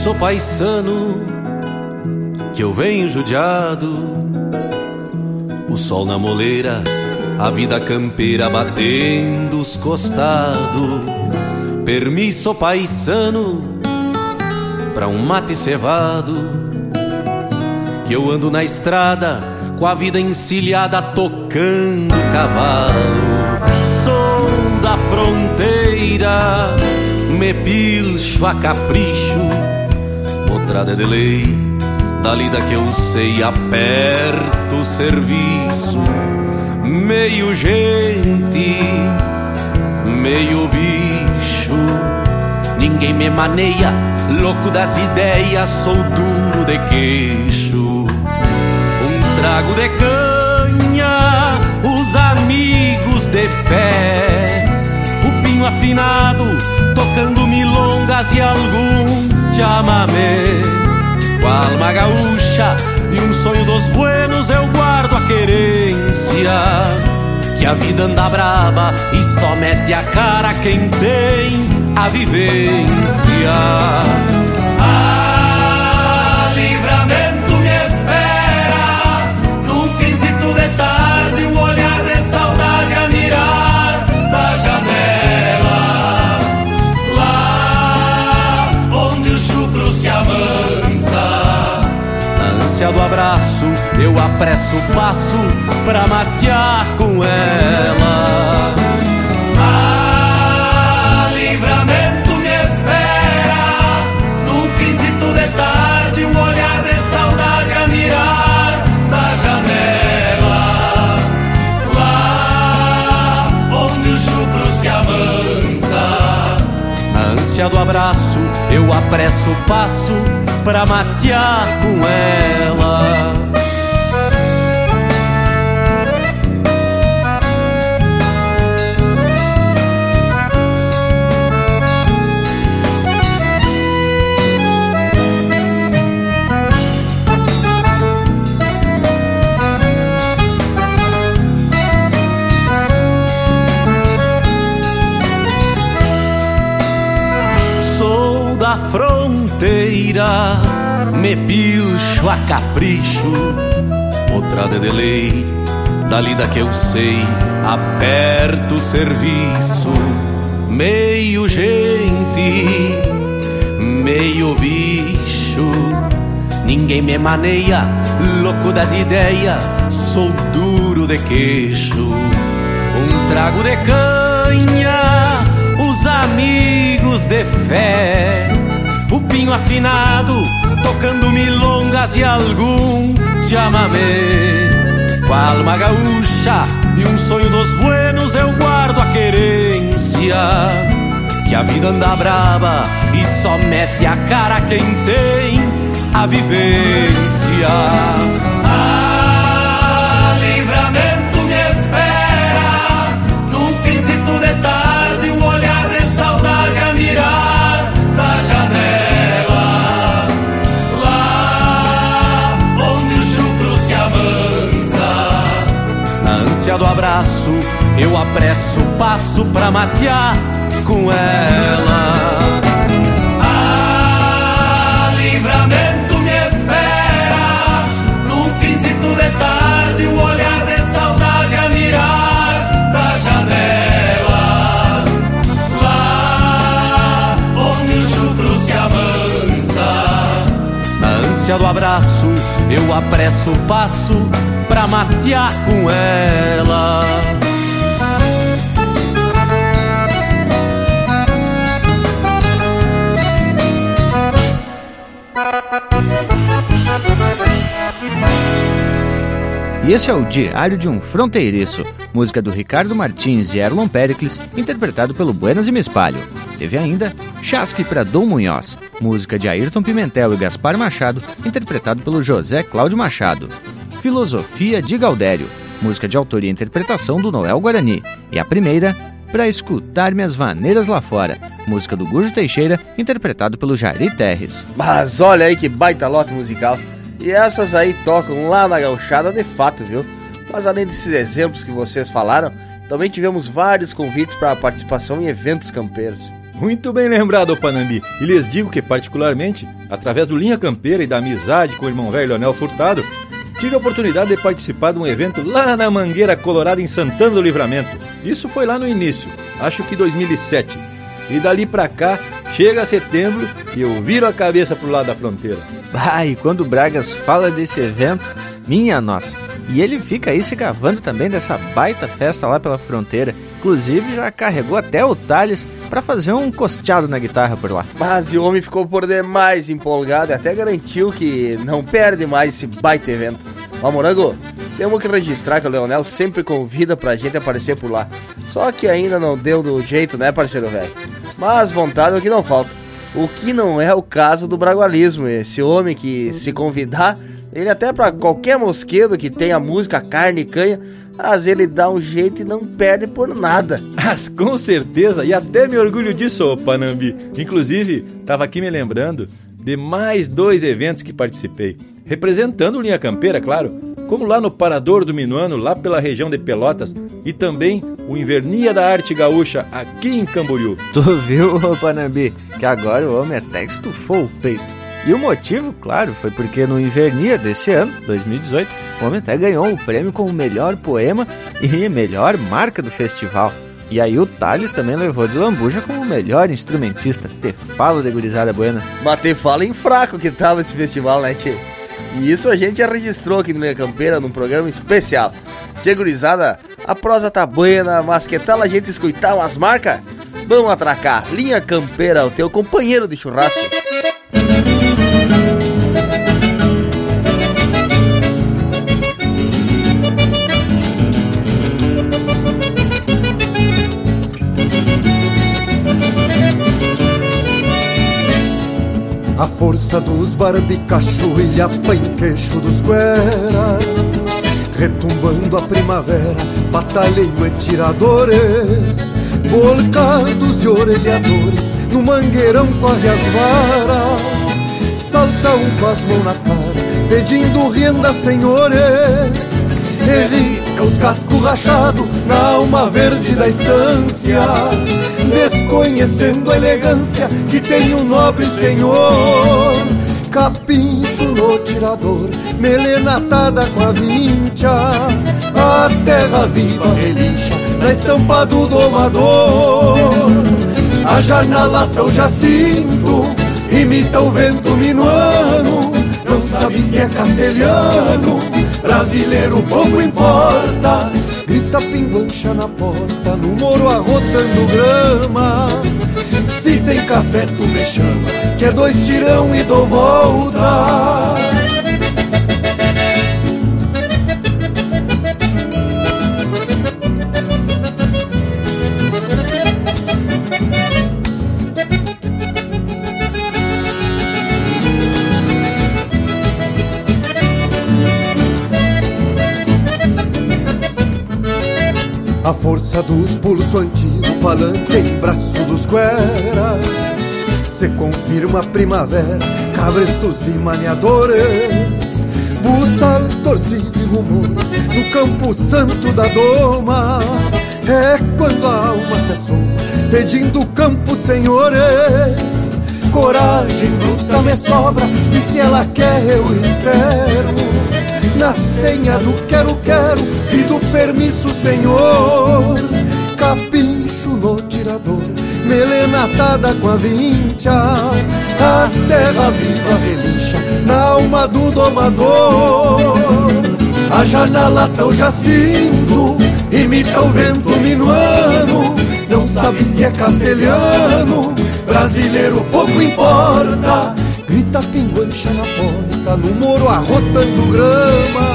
Permisso paisano que eu venho judiado. O sol na moleira, a vida campeira batendo os costados. Permisso paisano pra um mate cevado. Que eu ando na estrada com a vida encilhada tocando cavalo. Sou da fronteira me pilcho a capricho, potrada de lei, da lida que eu sei, aperto o serviço, meio gente, meio bicho, ninguém me maneia, louco das ideias, sou duro de queixo, um trago de canha, os amigos de fé, o pinho afinado tocando milongas e algum chamamé. Com a alma gaúcha e um sonho dos buenos eu guardo a querência. Que a vida anda braba e só mete a cara quem tem a vivência. Ah, Ânsia do abraço, eu apresso o passo pra matear com ela. Ah, livramento me espera, num finzito de tarde, um olhar de saudade a mirar da janela. Lá onde o chucro se amansa. Na ânsia do abraço, eu apresso o passo pra matear com ela. Me pilcho a capricho, outra de lei, da lida que eu sei, aperto o serviço, meio gente, meio bicho, ninguém me maneia, louco das ideias, sou duro de queixo, um trago de canha, os amigos de fé, o pinho afinado, tocando milongas e algum chamamé. Com a alma gaúcha e um sonho dos buenos, eu guardo a querência. que a vida anda brava e só mete a cara quem tem a vivência. Na ânsia do abraço, eu apresso o passo pra matear com ela. Ah, livramento me espera num finzito de tarde, um olhar de saudade a mirar da janela. Lá onde o chucro se amansa. Na ânsia do abraço, eu apresso o passo pra matear com ela. E esse é o Diário de um Fronteiriço, música do Ricardo Martins e Erlon Pericles, interpretado pelo Buenas e Me Espalho. Teve ainda Chasque para Dom Munhoz, música de Ayrton Pimentel e Gaspar Machado, interpretado pelo José Cláudio Machado. Filosofia de Gaudério, música de autoria e interpretação do Noel Guarani. E a primeira, Pra Escutar Minhas Vaneiras Lá Fora, música do Gujo Teixeira, interpretado pelo Jari Terres. Mas olha aí que baita lote musical. E essas aí tocam lá na gauchada de fato, viu? Mas além desses exemplos que vocês falaram, também tivemos vários convites para participação em eventos campeiros. Muito bem lembrado, Panambi. E lhes digo que, particularmente, através do Linha Campeira e da amizade com o irmão velho Leonel Furtado, tive a oportunidade de participar de um evento lá na Mangueira Colorada, em Santana do Livramento. Isso foi lá no início, acho que 2007. E dali pra cá, chega setembro e eu viro a cabeça pro lado da fronteira. Ah, e quando o Bragas fala desse evento, minha nossa. E ele fica aí se gravando também dessa baita festa lá pela fronteira. Inclusive já carregou até o Thales para fazer um costeado na guitarra por lá. Mas o homem ficou por demais empolgado e até garantiu que não perde mais esse baita evento. Ó, Morango, temos que registrar que o Leonel sempre convida pra gente aparecer por lá. Só que ainda não deu do jeito, né, parceiro velho? Mas vontade é o que não falta. O que não é o caso do bragualismo. Esse homem que se convidar, ele até para qualquer mosquedo que tenha música, carne e canha, mas ele dá um jeito e não perde por nada. Mas com certeza, e até me orgulho disso, ô Panambi. Inclusive, tava aqui me lembrando de mais dois eventos que participei, representando Linha Campeira, claro, como lá no Parador do Minuano, lá pela região de Pelotas, e também o Invernia da Arte Gaúcha, aqui em Camboriú. Tu viu, ô Panambi, que agora o homem até estufou o peito. E o motivo, claro, foi porque no Invernia desse ano, 2018, o homem até ganhou o prêmio como melhor poema e melhor marca do festival. E aí o Thales também levou de lambuja como melhor instrumentista. Te falo de gurizada buena. Mas fala em fraco que tava esse festival, né, tchê? E isso a gente já registrou aqui no Linha Campeira num programa especial. Tchê, gurizada, a prosa tá buena, mas que tal a gente escutar umas marcas? Vamos atracar. Linha Campeira, o teu companheiro de churrasco. A força dos barbicacho e a queixo dos guera. Retumbando a primavera, batalheio e tiradores. Bolcados e orelhadores, no mangueirão corre as varas. Salta um com as mãos na cara, pedindo renda, senhores. E risca os cascos rachados na alma verde da estância, desconhecendo a elegância que tem um nobre senhor. Capincho no tirador, melena atada com a vincha, a terra viva relincha na estampa do domador. A jarnalata o jacinto imita o vento minuano, não sabe se é castelhano brasileiro pouco importa. Grita pinguancha na porta, no moro arrotando grama. Se tem café, tu me chama, que é dois tirão e dou volta. A força dos pulso antigo, palanque em braço dos guera Se confirma a primavera, cabrestos e maniadores. Buçal, torcido e rumores no campo santo da doma. É quando a alma se assoma, pedindo campo senhores. Coragem bruta me sobra, e se ela quer eu espero Na senha do quero-quero e do permisso, senhor. Capincho no tirador, melena atada com a vincha. A terra viva relincha na alma do domador. A janela tão jacinto, imita o vento minuano. Não sabe se é castelhano brasileiro pouco importa. Grita pinguancha na porta, no moro arrotando grama.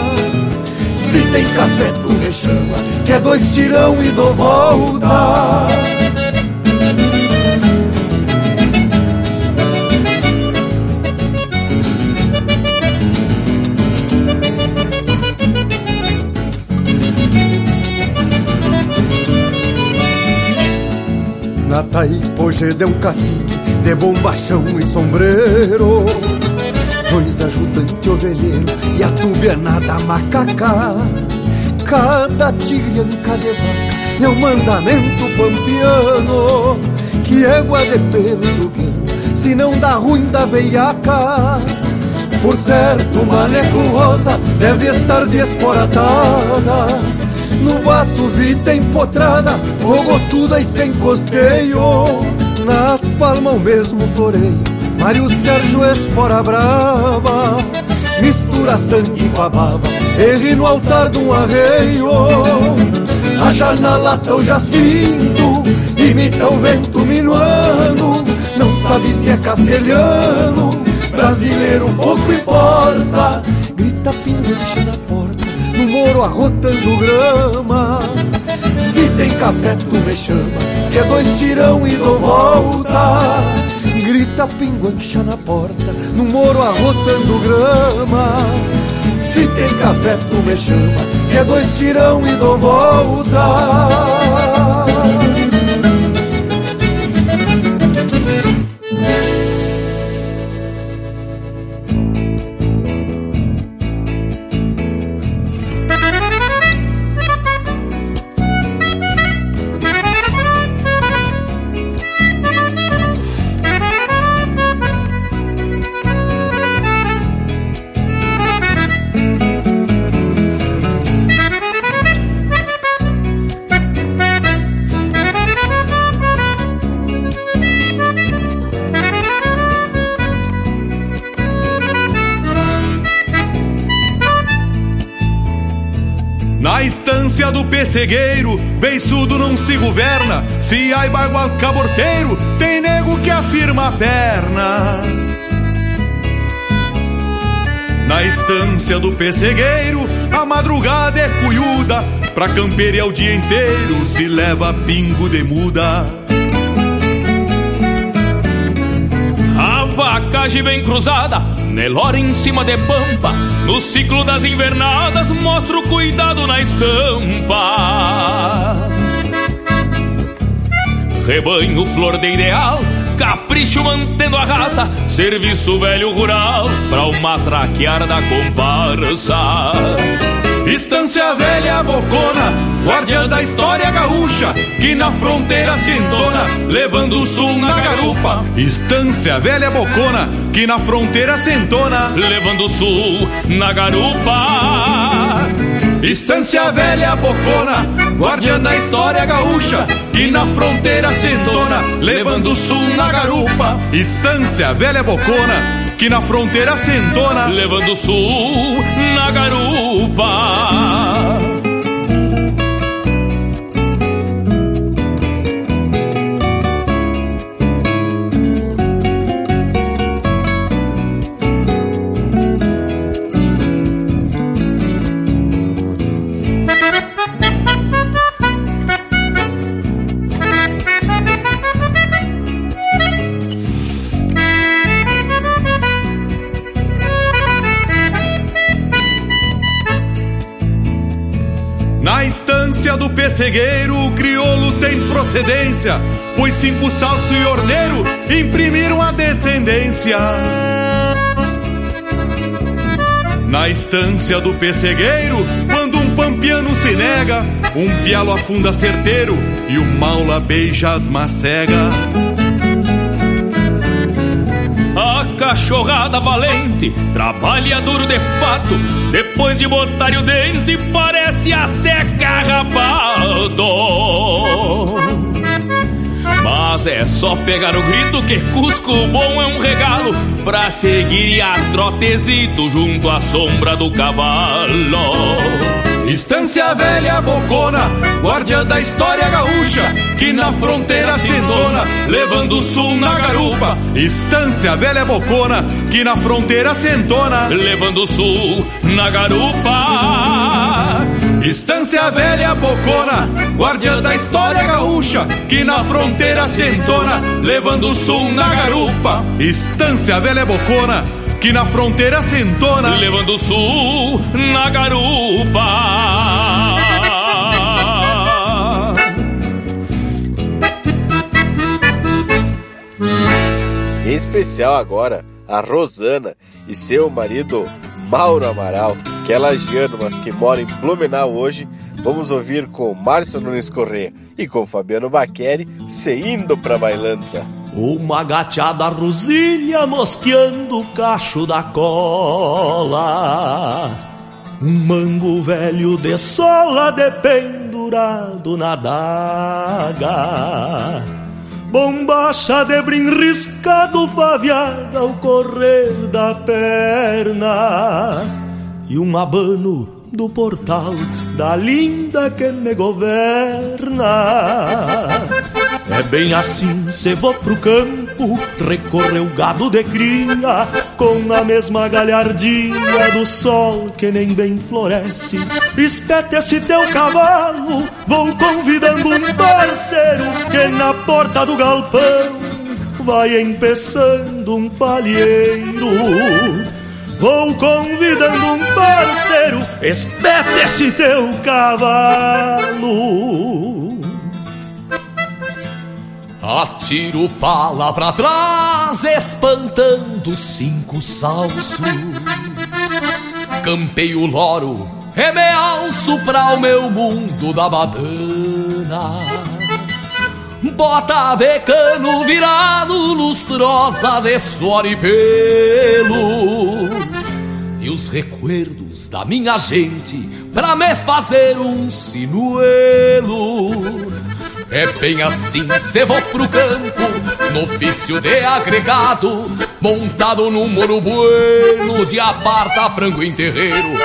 Se tem café, tu me chama, que é dois tirão e dou volta. Na Taipoje de um cacique de bombachão e sombreiro. Dois ajudantes ovelheiro e a tubianada macaca. Cada tigrianca de vaca é um mandamento pampiano Que égua de pelo tubiano, se não dá ruim da veiaca. Por certo, maneco rosa deve estar desporatada no bato vita empotrada, rogotuda e sem costeio Nas palmas o mesmo floreio, Mário Sérgio Espora Brava Mistura sangue com a baba, erre no altar de um arreio. A janela tão jacinto, imita o vento minuano. Não sabe se é castelhano, brasileiro pouco importa. Grita pinguiche na porta no moro arrotando grama. Se tem café, tu me chama, que é dois tirão e dou volta. Grita pinguancha na porta, no moro arrotando grama. Se tem café, tu me chama, que é dois tirão e dou volta. Do pessegueiro, beiçudo não se governa. Se há bagual caborteiro, tem nego que afirma a perna. Na estância do pessegueiro, a madrugada é cuiuda. Pra campear o dia inteiro, se leva pingo de muda. A vacagem bem cruzada, Nelora em cima de pampa No ciclo das invernadas Mostra o cuidado na estampa Rebanho flor de ideal Capricho mantendo a raça Serviço velho rural Pra uma traquear da comparsa Estância velha bocona, guardiã da história gaúcha, que na fronteira se entona, levando o sul na garupa. Estância velha bocona, que na fronteira se entona, levando o sul na garupa. Estância velha bocona, guardiã da história gaúcha, que na fronteira se entona, levando o sul na garupa. Estância velha bocona, que na fronteira se entona, levando o sul na garupa. Pessegueiro, o crioulo tem procedência, pois cinco salso e ordeiro imprimiram a descendência. Na estância do pessegueiro, quando um pampiano se nega, um pialo afunda certeiro e o maula beija as macegas. Cachorrada valente trabalha duro de fato, depois de botar o dente, parece até carrapado. Mas é só pegar o grito que Cusco bom é um regalo pra seguir a trotezito junto à sombra do cavalo. Estância velha bocona, guardiã da história gaúcha, que na fronteira se levando o sul na garupa. Estância velha bocona, que na fronteira se entona, levando o sul na garupa. Estância velha bocona, guardiã da história gaúcha, que na fronteira se entona, levando o sul na garupa. Estância velha bocona, que na fronteira se entona, levando o sul na garupa. Em especial agora a Rosana e seu marido Mauro Amaral, que é lagiano, mas que mora em Blumenau hoje. Vamos ouvir com Márcio Nunes Corrêa e com Fabiano Baqueri, se indo pra bailanta. Uma gateada rosilha mosqueando o cacho da cola. Um mango velho de sola dependurado na daga. Bombacha de brim riscado faviada ao correr da perna. E um abano do portal da linda que me governa. É bem assim, se vou pro campo, recorrer o gado de cria, com a mesma galhardia do sol que nem bem floresce. Espete esse teu cavalo, vou convidando um parceiro que na porta do galpão vai empeçando um palheiro. Vou convidando um parceiro, espete esse teu cavalo. Atiro pala pra trás, espantando cinco salsos. Campeio loro, e me alço pra o meu mundo da badana. Bota de cano virado, lustrosa de suor e pelo. E os recuerdos da minha gente pra me fazer um sinuelo. É bem assim, cê vou pro campo, no ofício de agregado, montado num moro bueno de aparta frango em terreiro.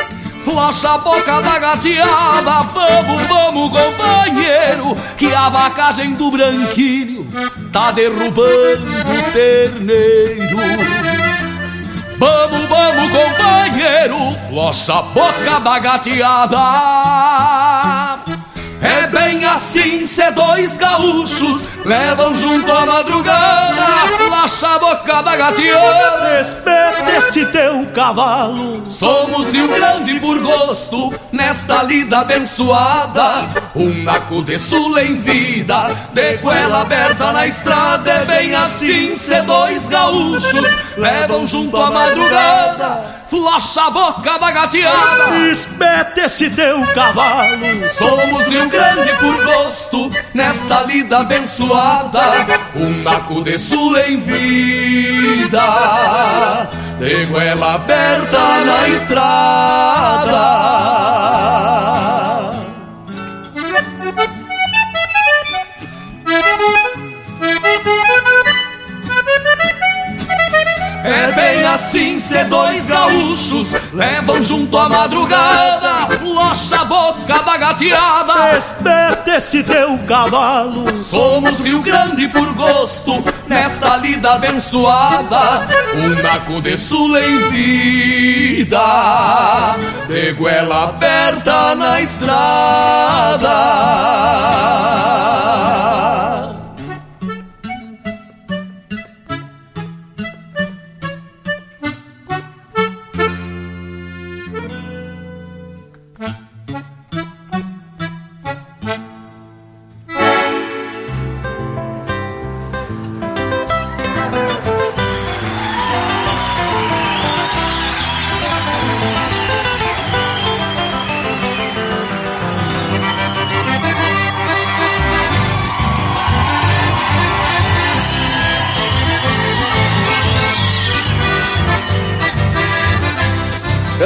Flocha a boca da gateada, vamos, vamos, companheiro, que a vacagem do branquinho tá derrubando o terneiro. Vamos, vamos, companheiro, flocha a boca da gateada. É bem assim, cê dois gaúchos levam junto à madrugada, a boca da gateada. Respeita esse teu cavalo. Somos Rio Grande por gosto, nesta lida abençoada. Um naco de sul em vida, de goela aberta na estrada. É bem assim, cê dois gaúchos levam junto à madrugada. Flacha a boca da gateada Espete esse teu cavalo. Somos Rio Grande por gosto Nesta lida abençoada. Um naco de sul em vida De goela aberta na estrada É bem assim, cê dois gaúchos levam junto à madrugada, flocha a boca da gateada. Espete esse teu cavalo. Somos Rio Grande por gosto, nesta lida abençoada. Um naco de sul em vida, de goela aberta na estrada.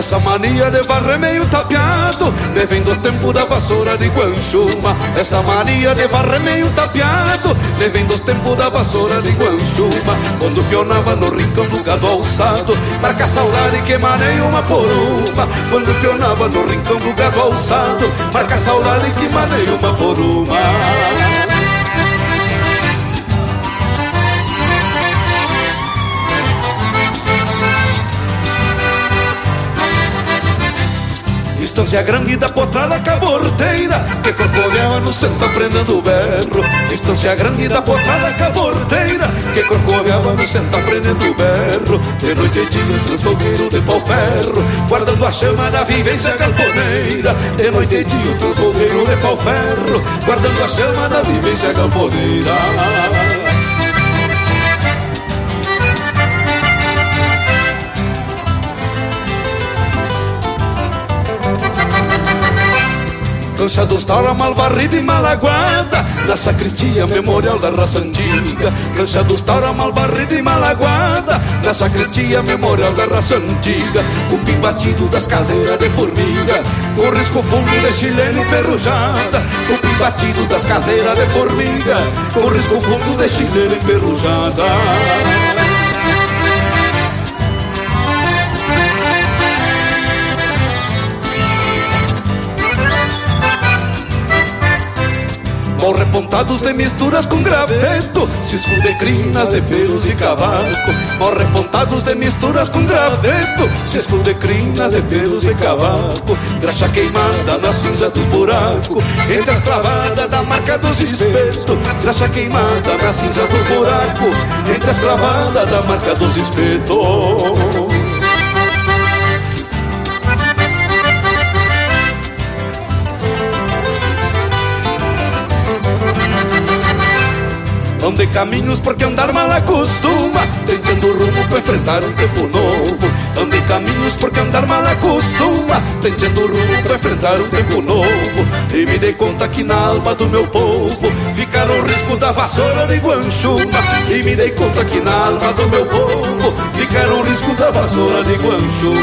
Essa mania de varrer meio tapeado Me vem dos tempos da vassoura de Guanchuma. Essa mania de varrer meio tapeado Me vem dos tempos da vassoura de Guanchuma. Quando pionava no rincão do gado alçado Marca saudade que maneia uma por uma Quando pionava no rincão do gado alçado Marca saudade que maneia uma por uma Distância grande da potrada caborteira Que corcoveava no centro aprendendo o berro. Distância grande da potrada caborteira Que corcoveava no centro aprendendo o berro. De noite e dia fogueiros de pau ferro Guardando a chama da vivência galponeira. De noite e dia fogueiros de pau ferro Guardando a chama da vivência galponeira Cancha dos Taura, Malvarrida e Malaguada Na sacristia memorial da raça antiga. Cancha dos Taura, Malvarrida e Malaguada Na sacristia memorial da raça antiga. Cupim batido das caseiras de formiga. Com risco fundo de chileno enferrujada Cupim batido das caseiras de formiga. Com risco fundo de chileno enferrujada Mal repontados de misturas com graveto. Cisco de crinas, de pelos e cavaco. Mal repontados de misturas com graveto. Cisco de crinas, de pelos e cavaco. Graxa queimada na cinza dos buracos. Entre as clavadas da marca dos espetos. Graxa queimada na cinza dos buracos Entre as clavadas da marca dos espetos Andei caminhos porque andar mal acostuma. Tentando rumo pra enfrentar um tempo novo. Andei caminhos porque andar mal acostuma. Tentando rumo pra enfrentar um tempo novo. E me dei conta que na alma do meu povo Ficaram riscos da vassoura de Guanchuma. E me dei conta que na alma do meu povo Ficaram riscos da vassoura de Guanchuma.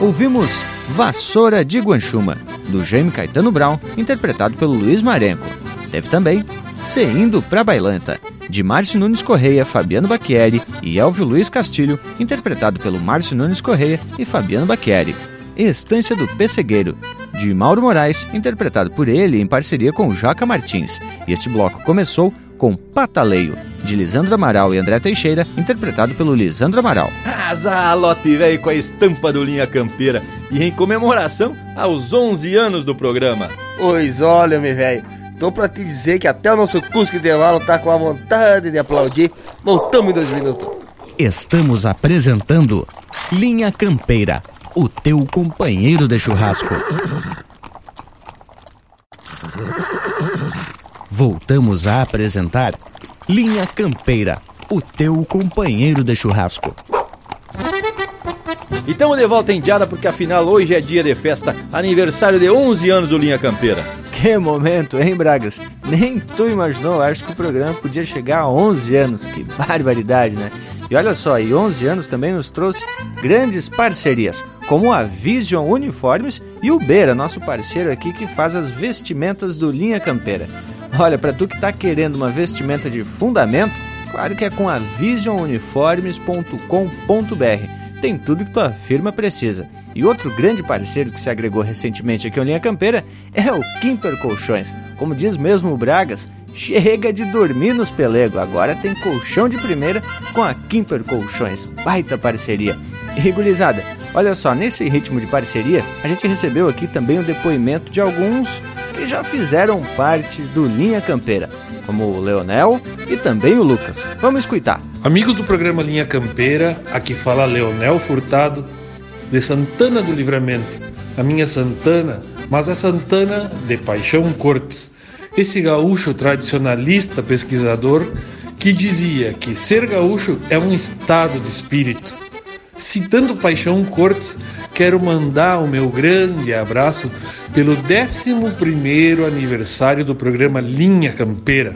Ouvimos Vassoura de Guanchuma, do Jaime Caetano Brown, interpretado pelo Luiz Marenco. Teve também Se Indo Pra Bailanta, de Márcio Nunes Correia, Fabiano Bacchieri e Elvio Luiz Castilho, interpretado pelo Márcio Nunes Correia e Fabiano Bacchieri. Estância do Pessegueiro, de Mauro Moraes, interpretado por ele em parceria com Joca Martins. E este bloco começou com Pataleio, de Lisandro Amaral e André Teixeira, interpretado pelo Lisandro Amaral. Azalote velho com a estampa do Linha Campeira e em comemoração aos 11 anos do programa. Pois olha, meu velho, tô pra te dizer que até o nosso Cusco Intervalo tá com a vontade de aplaudir. Voltamos em dois minutos. Estamos apresentando Linha Campeira, o teu companheiro de churrasco. Voltamos a apresentar Linha Campeira, o teu companheiro de churrasco. E estamos de volta em Diada porque afinal hoje é dia de festa, aniversário de 11 anos do Linha Campeira. Que momento, hein, Bragas? Nem tu imaginou, acho que o programa podia chegar a 11 anos, que barbaridade, né? E olha só, e 11 anos também nos trouxe grandes parcerias, como a Vision Uniformes e o Beira, nosso parceiro aqui que faz as vestimentas do Linha Campeira. Olha, para tu que tá querendo uma vestimenta de fundamento, claro que é com a visionuniformes.com.br. Tem tudo que tua firma precisa. E outro grande parceiro que se agregou recentemente aqui ao Linha Campeira é o Kimper Colchões. Como diz mesmo o Bragas, chega de dormir nos pelego. Agora tem colchão de primeira com a Kimper Colchões. Baita parceria. E gurizada, olha só, nesse ritmo de parceria, a gente recebeu aqui também o depoimento de alguns que já fizeram parte do Linha Campeira, como o Leonel e também o Lucas. Vamos escutar. Amigos do programa Linha Campeira, aqui fala Leonel Furtado, de Santana do Livramento. A minha Santana, mas a Santana de Paixão Cortes. Esse gaúcho tradicionalista pesquisador que dizia que ser gaúcho é um estado de espírito. Citando Paixão Cortes, quero mandar o meu grande abraço pelo 11 aniversário do programa Linha Campeira.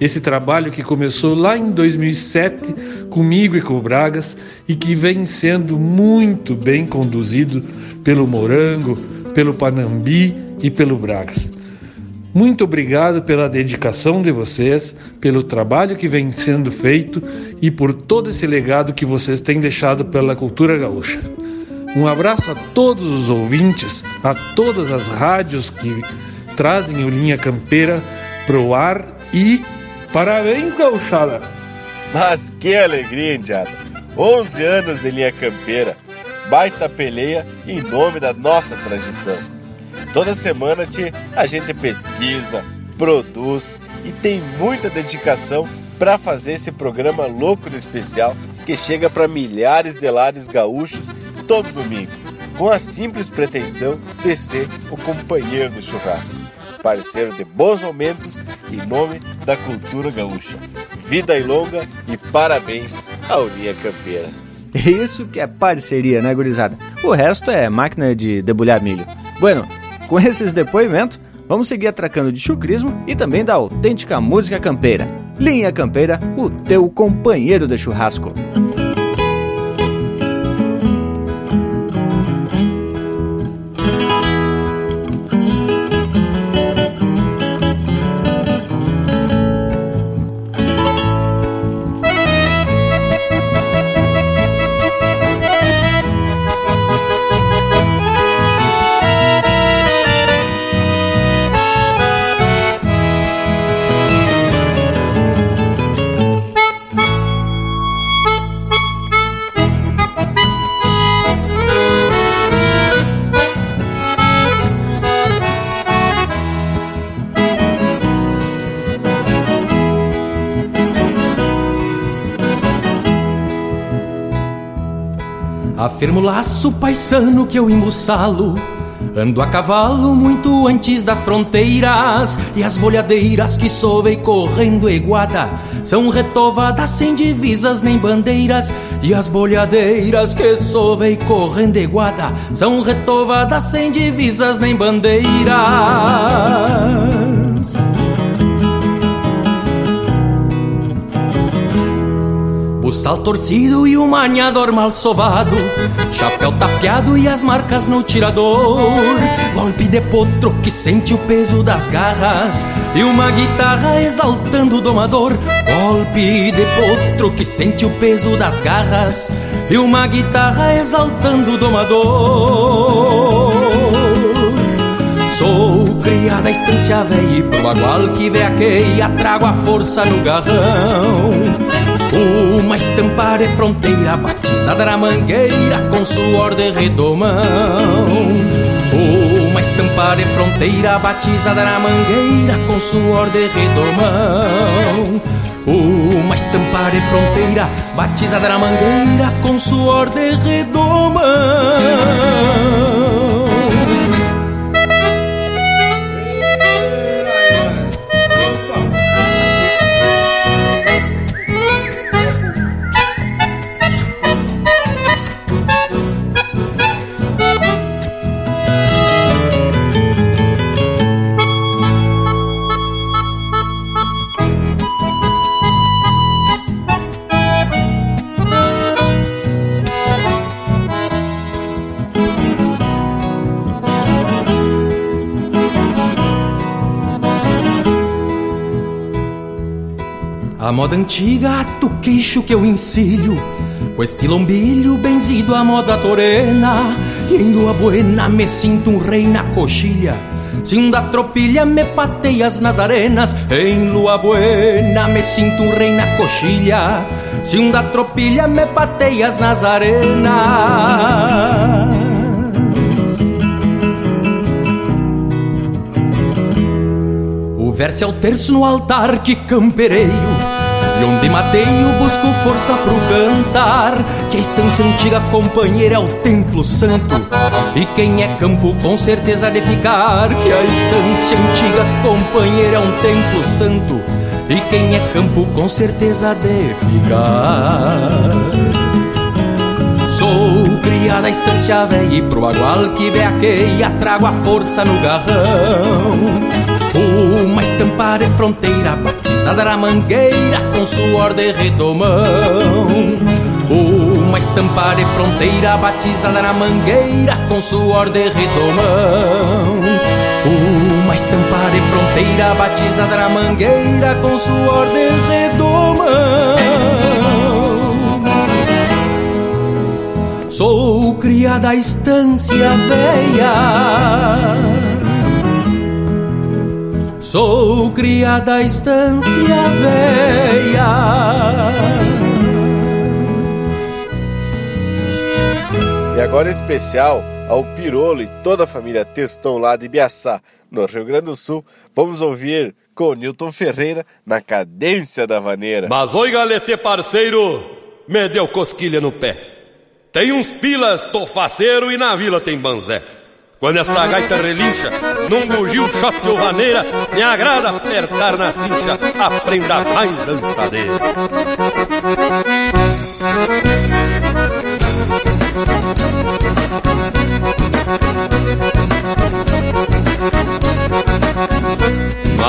Esse trabalho que começou lá em 2007 comigo e com o Bragas e que vem sendo muito bem conduzido pelo Morango, pelo Panambi e pelo Bragas. Muito obrigado pela dedicação de vocês, pelo trabalho que vem sendo feito e por todo esse legado que vocês têm deixado pela cultura gaúcha. Um abraço a todos os ouvintes, a todas as rádios que trazem o Linha Campeira pro ar e parabéns, gauchada! Mas que alegria, Indiada! 11 anos de Linha Campeira, baita peleia em nome da nossa tradição. Toda semana a gente pesquisa, produz e tem muita dedicação para fazer esse programa louco no especial que chega para milhares de lares gaúchos todo domingo, com a simples pretensão de ser o companheiro do churrasco, parceiro de bons momentos em nome da cultura gaúcha. Vida e longa e parabéns ao Linha Campeira. Isso que é parceria, né, gurizada? O resto é máquina de debulhar milho. Bueno, com esses depoimentos, vamos seguir atracando de chucrismo e também da autêntica música campeira. Linha Campeira, o teu companheiro de churrasco. Afirmo laço paisano que eu embuçalo Ando a cavalo muito antes das fronteiras. E as bolhadeiras que sovei correndo iguada São retovadas sem divisas nem bandeiras. E as bolhadeiras que sovei correndo iguada São retovadas sem divisas nem bandeiras Buçal torcido e o manhador mal sovado Chapéu tapeado e as marcas no tirador. Golpe de potro que sente o peso das garras. E uma guitarra exaltando o domador. Golpe de potro que sente o peso das garras. E uma guitarra exaltando o domador. Sou cria da estância velha e pro bagual que veaqueia Trago a força no garrão uma estampa de fronteira batizada na mangueira com suor de redomão. Uma estampa de fronteira batizada na mangueira com suor de redomão. Uma estampa de fronteira batizada na mangueira com suor de redomão. Moda antiga, tu queixo que eu ensilho. Com este lombilho benzido à moda torena. E em lua buena me sinto um rei na coxilha. Se um da tropilha me pateias nas arenas. Em lua buena me sinto um rei na coxilha. Se um da tropilha me pateias nas arenas. O verso é o terço no altar que campereio onde mateio busco força pro cantar Que a estância antiga companheira é o templo santo. E quem é campo com certeza de ficar Que a estância antiga companheira é um templo santo. E quem é campo com certeza de ficar. Sou cria da estância velha e pro bagual que veaqueia Trago a força no garrão Uma estampa de fronteira batizada na mangueira com suor de redomão. Uma estampa de fronteira batizada na mangueira com suor de redomão. Uma estampa de fronteira batizada na mangueira com suor de redomão. Sou cria da estância velha Sou cria da estância velha E agora em especial ao Pirolo e toda a família Teston lá de Biaçá, no Rio Grande do Sul, vamos ouvir com Newton Ferreira na cadência da vaneira. Mas oi galete parceiro, me deu cosquilha no pé. Tem uns pilas, tô faceiro e na vila tem banzé. Quando esta gaita relincha, num bugio shot ou vaneira, me agrada apertar na cincha, aprenda mais dançadeira.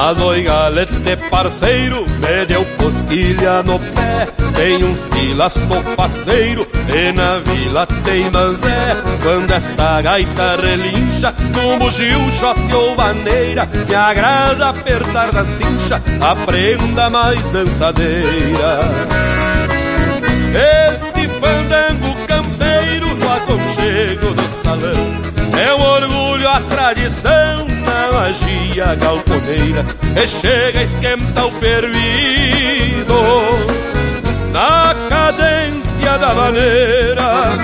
Mas oi galete parceiro, me deu cosquilha no pé. Tem uns pilas no faceiro e na vila tem manzé. Quando esta gaita relincha, num bugio, shot ou maneira Me agrada apertar na cincha, aprenda mais dançadeira. Este fandango campeiro no aconchego do salão. É um orgulho a tradição magia galponeira E chega a esquentar o fervido Na cadência da maneira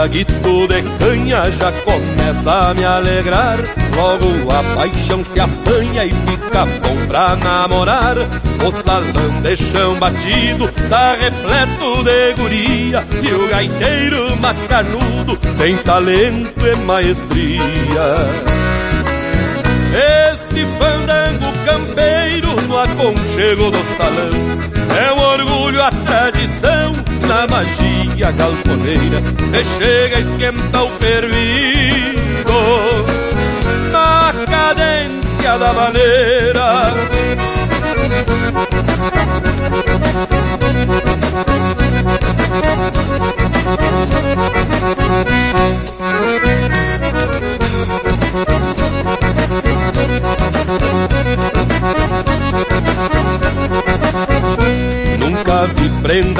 Traguito de canha já começa a me alegrar. Logo a paixão se assanha e fica bom pra namorar. O salão de chão batido tá repleto de guria. E o gaiteiro macanudo tem talento e maestria. Este fandango campeiro no aconchego do salão é um orgulho a tradição na magia galponeira E chega a esquentar o fervido. Na cadência da maneira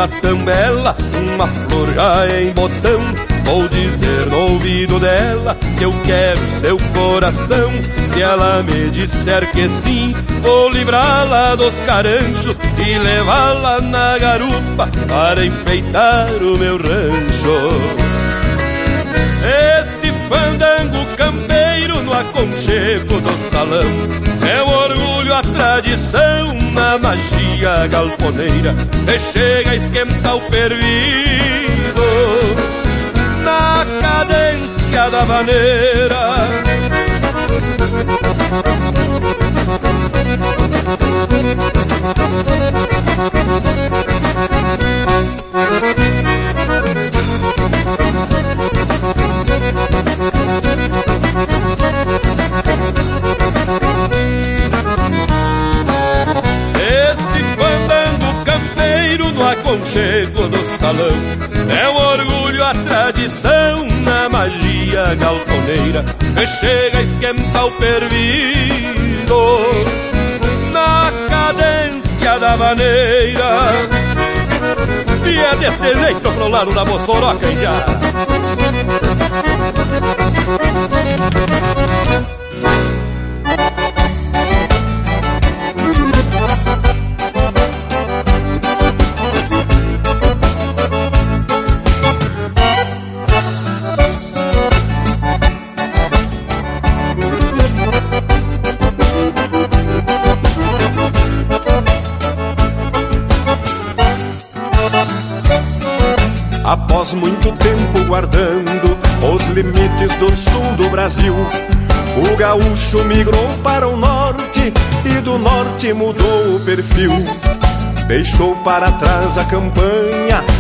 prenda tão bela, uma flor já em botão. Vou dizer no ouvido dela que eu quero seu coração. Se ela me disser que sim, vou livrá-la dos caranchos e levá-la na garupa para enfeitar o meu rancho. Este fandango campeiro no aconchego do salão é o orgulho, a tradição na magia galponeira chega a esquentar o fervido na cadência da maneira. Aconchego do salão. É um orgulho, a tradição na magia galponeira. Chega a esquentar o fervido Na cadência da maneira. E é deste jeito pro lado da Moçoroca, já. Muito tempo guardando os limites do sul do Brasil. O gaúcho migrou para o norte e do norte mudou o perfil. Deixou para trás a campanha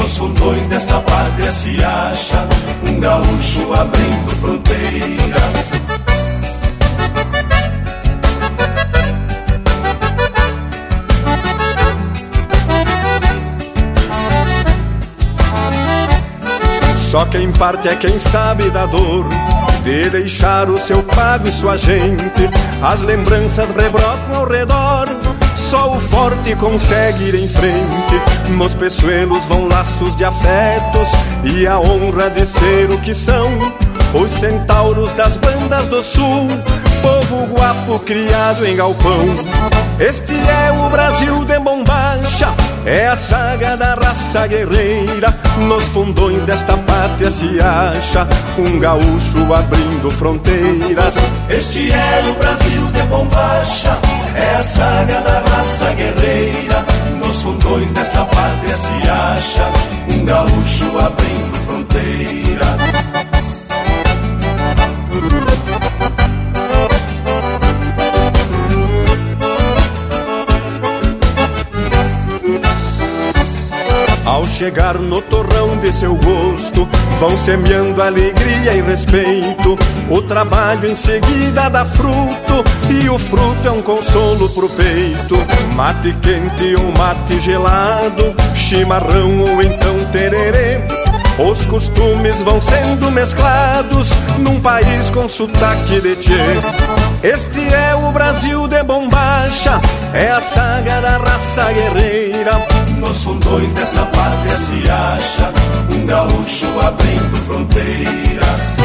Nos fundões desta pátria se acha um gaúcho abrindo fronteiras. Só quem parte é quem sabe da dor de deixar o seu pago e sua gente. As lembranças rebrotam ao redor. Só o forte consegue ir em frente. Nos peçoelos vão laços de afetos e a honra de ser o que são. Os centauros das bandas do sul, povo guapo criado em galpão. Este é o Brasil de bombacha, é a saga da raça guerreira. Nos fundões desta pátria se acha um gaúcho abrindo fronteiras. Este é o Brasil de bombacha, é a saga da raça guerreira. Nos fundões desta pátria se acha um gaúcho abrindo fronteiras. Chegar no torrão de seu gosto, vão semeando alegria e respeito. O trabalho em seguida dá fruto, e o fruto é um consolo pro peito. Mate quente ou mate gelado, chimarrão ou então tererê. Os costumes vão sendo mesclados num país com sotaque de tchê. Este é o Brasil de bombacha, é a saga da raça guerreira. Nos fundões desta pátria se acha um gaúcho abrindo fronteiras.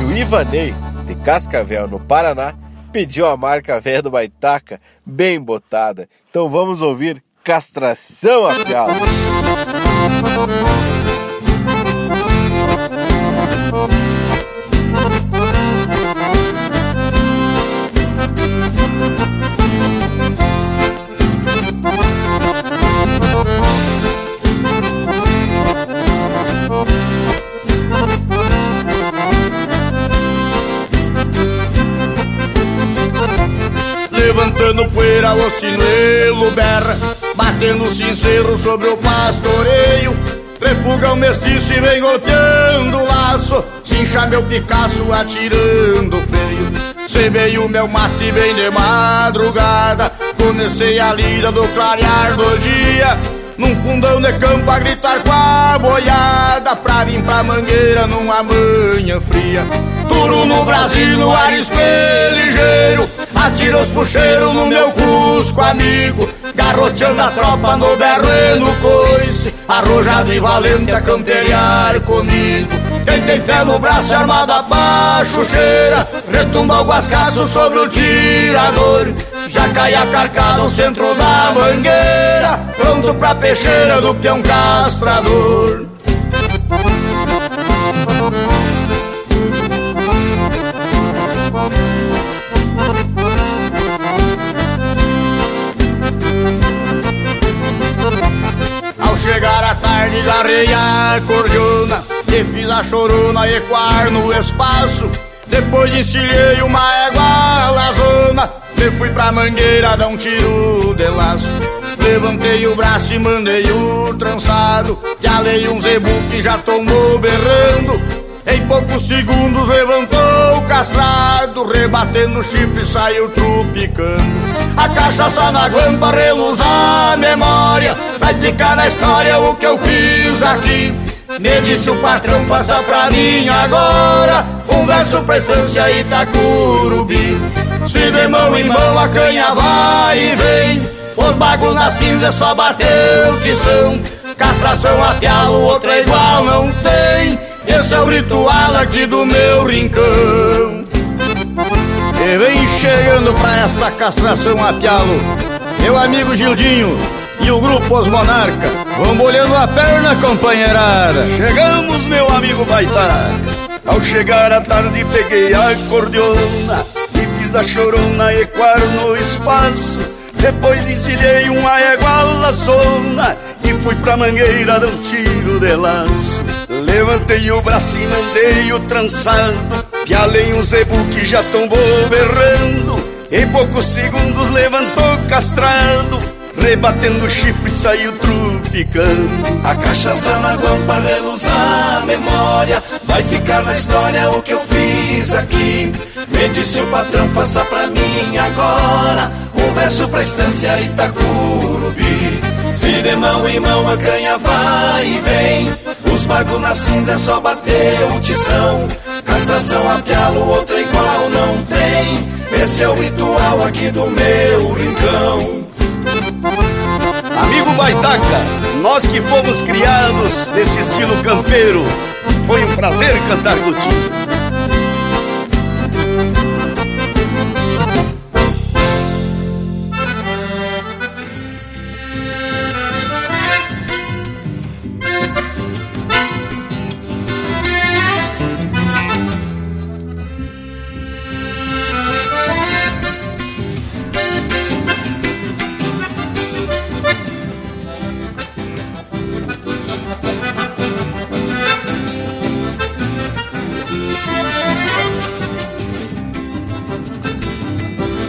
E o Ivanei, de Cascavel, no Paraná, pediu a marca velha do Baitaca bem botada. Então vamos ouvir Castração a Piala. O sinuelo berra Batendo sincero sobre o pastoreio. Refuga o mestiço e vem golpeando o laço Cincha meu Picasso atirando feio Cebei o meu mate bem de madrugada Comecei a lida do clarear do dia num fundão de campo a gritar com a boiada Pra vir pra mangueira numa manhã fria. Duro no Brasil, no arisco ligeiro Atira os puxeiros no meu cusco amigo. Garroteando a tropa no berro e no coice Arrojado e valente a camperiar comigo. Quem tem fé no braço armada pra chucheira Retumba o guascaço sobre o tirador já cai a carcada ao centro da mangueira Pronto pra peixeira do peão castrador. Ao chegar a tarde garrei a cordiona E a chorona ecoar no espaço Depois encilhei uma égua lazona e fui pra mangueira dar um tiro de laço. Levantei o braço e mandei o trançado alei um zebu que já tomou berrando. Em poucos segundos levantou o castrado Rebatendo o chifre saiu trupicando A cachaça na guampa reluz a memória. Vai ficar na história o que eu fiz aqui me disse o patrão, faça pra mim agora Um verso pra estância Itacurubi Se de mão em mão a canha vai e vem Os bagos na cinza só bater o tição Castração a pialo, outra igual não tem. Esse é o ritual aqui do meu rincão. E vem chegando pra esta castração a pialo, meu amigo Gildinho e o grupo Os Monarca. Vão bolhando a perna, companheirada. Chegamos, meu amigo Baitaca. Ao chegar à tarde peguei a acordeona E fiz a chorona ecoar no espaço Depois encilhei uma égua laçona E fui pra mangueira dar um tiro de laço Levantei o braço e mandei o trançado Pialei um zebu que já tombou berrando Em poucos segundos levantou castrado Rebatendo o chifre saiu trupicando A cachaça na guampa reluzar a memória. Vai ficar na história o que eu fiz aqui. Me disse o patrão, faça pra mim agora Um verso pra estância Itacurubi. Se de mão em mão a canha vai e vem. Os bagos na cinza é só bater o tição. Castração a pialo, outra igual não tem. Esse é o ritual aqui do meu rincão Amigo Baitaca, nós que fomos criados nesse estilo campeiro, foi um prazer cantar contigo.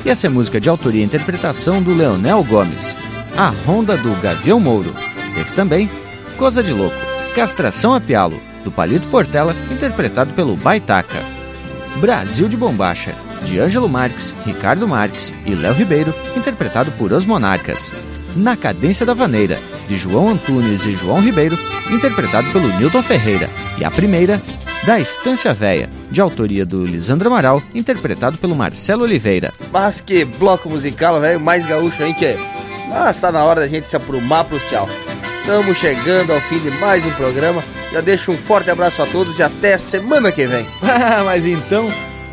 Essa é música de autoria e interpretação do Leonel Gomes, A Ronda do Gavião Mouro. Teve também Coisa de Louco, Castração a Pialo, do Palito Portela, interpretado pelo Baitaca. Brasil de Bombacha, de Ângelo Marques, Ricardo Marques e Léo Ribeiro, interpretado por Os Monarcas. Na Cadência da Vaneira, de João Antunes e João Ribeiro, interpretado pelo Newton Ferreira. E a primeira, da Estância Véia, de autoria do Lisandro Amaral, interpretado pelo Marcelo Oliveira. Mas que bloco musical, velho, mais gaúcho aí que é. Mas tá na hora da gente se aprumar pros tchau. Estamos chegando ao fim de mais um programa. Já deixo um forte abraço a todos e até semana que vem. Ah, mas então,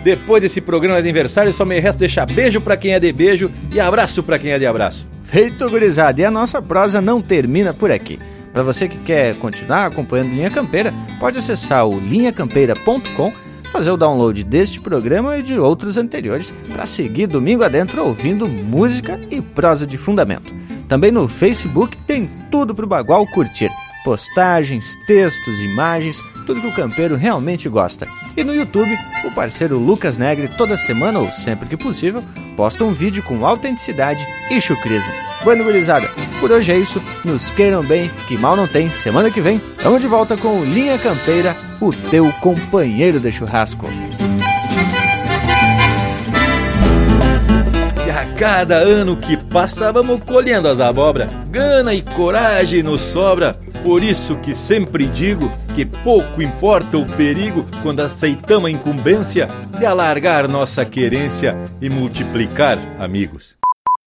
depois desse programa de aniversário, só me resta deixar beijo para quem é de beijo e abraço para quem é de abraço. Feito, gurizada, e a nossa prosa não termina por aqui. Para você que quer continuar acompanhando Linha Campeira, pode acessar o linhacampeira.com, fazer o download deste programa e de outros anteriores para seguir domingo adentro ouvindo música e prosa de fundamento. Também no Facebook tem tudo para o Bagual curtir. Postagens, textos, imagens, tudo que o campeiro realmente gosta. E no YouTube, o parceiro Lucas Negre, toda semana ou sempre que possível, posta um vídeo com autenticidade e chucrismo. Bueno, gurizada, por hoje é isso. Nos queiram bem, que mal não tem. Semana que vem, estamos de volta com Linha Campeira, o teu companheiro de churrasco. E a cada ano que passa, vamos colhendo as abobras. Gana e coragem nos sobra. Por isso que sempre digo que pouco importa o perigo quando aceitamos a incumbência de alargar nossa querência e multiplicar amigos.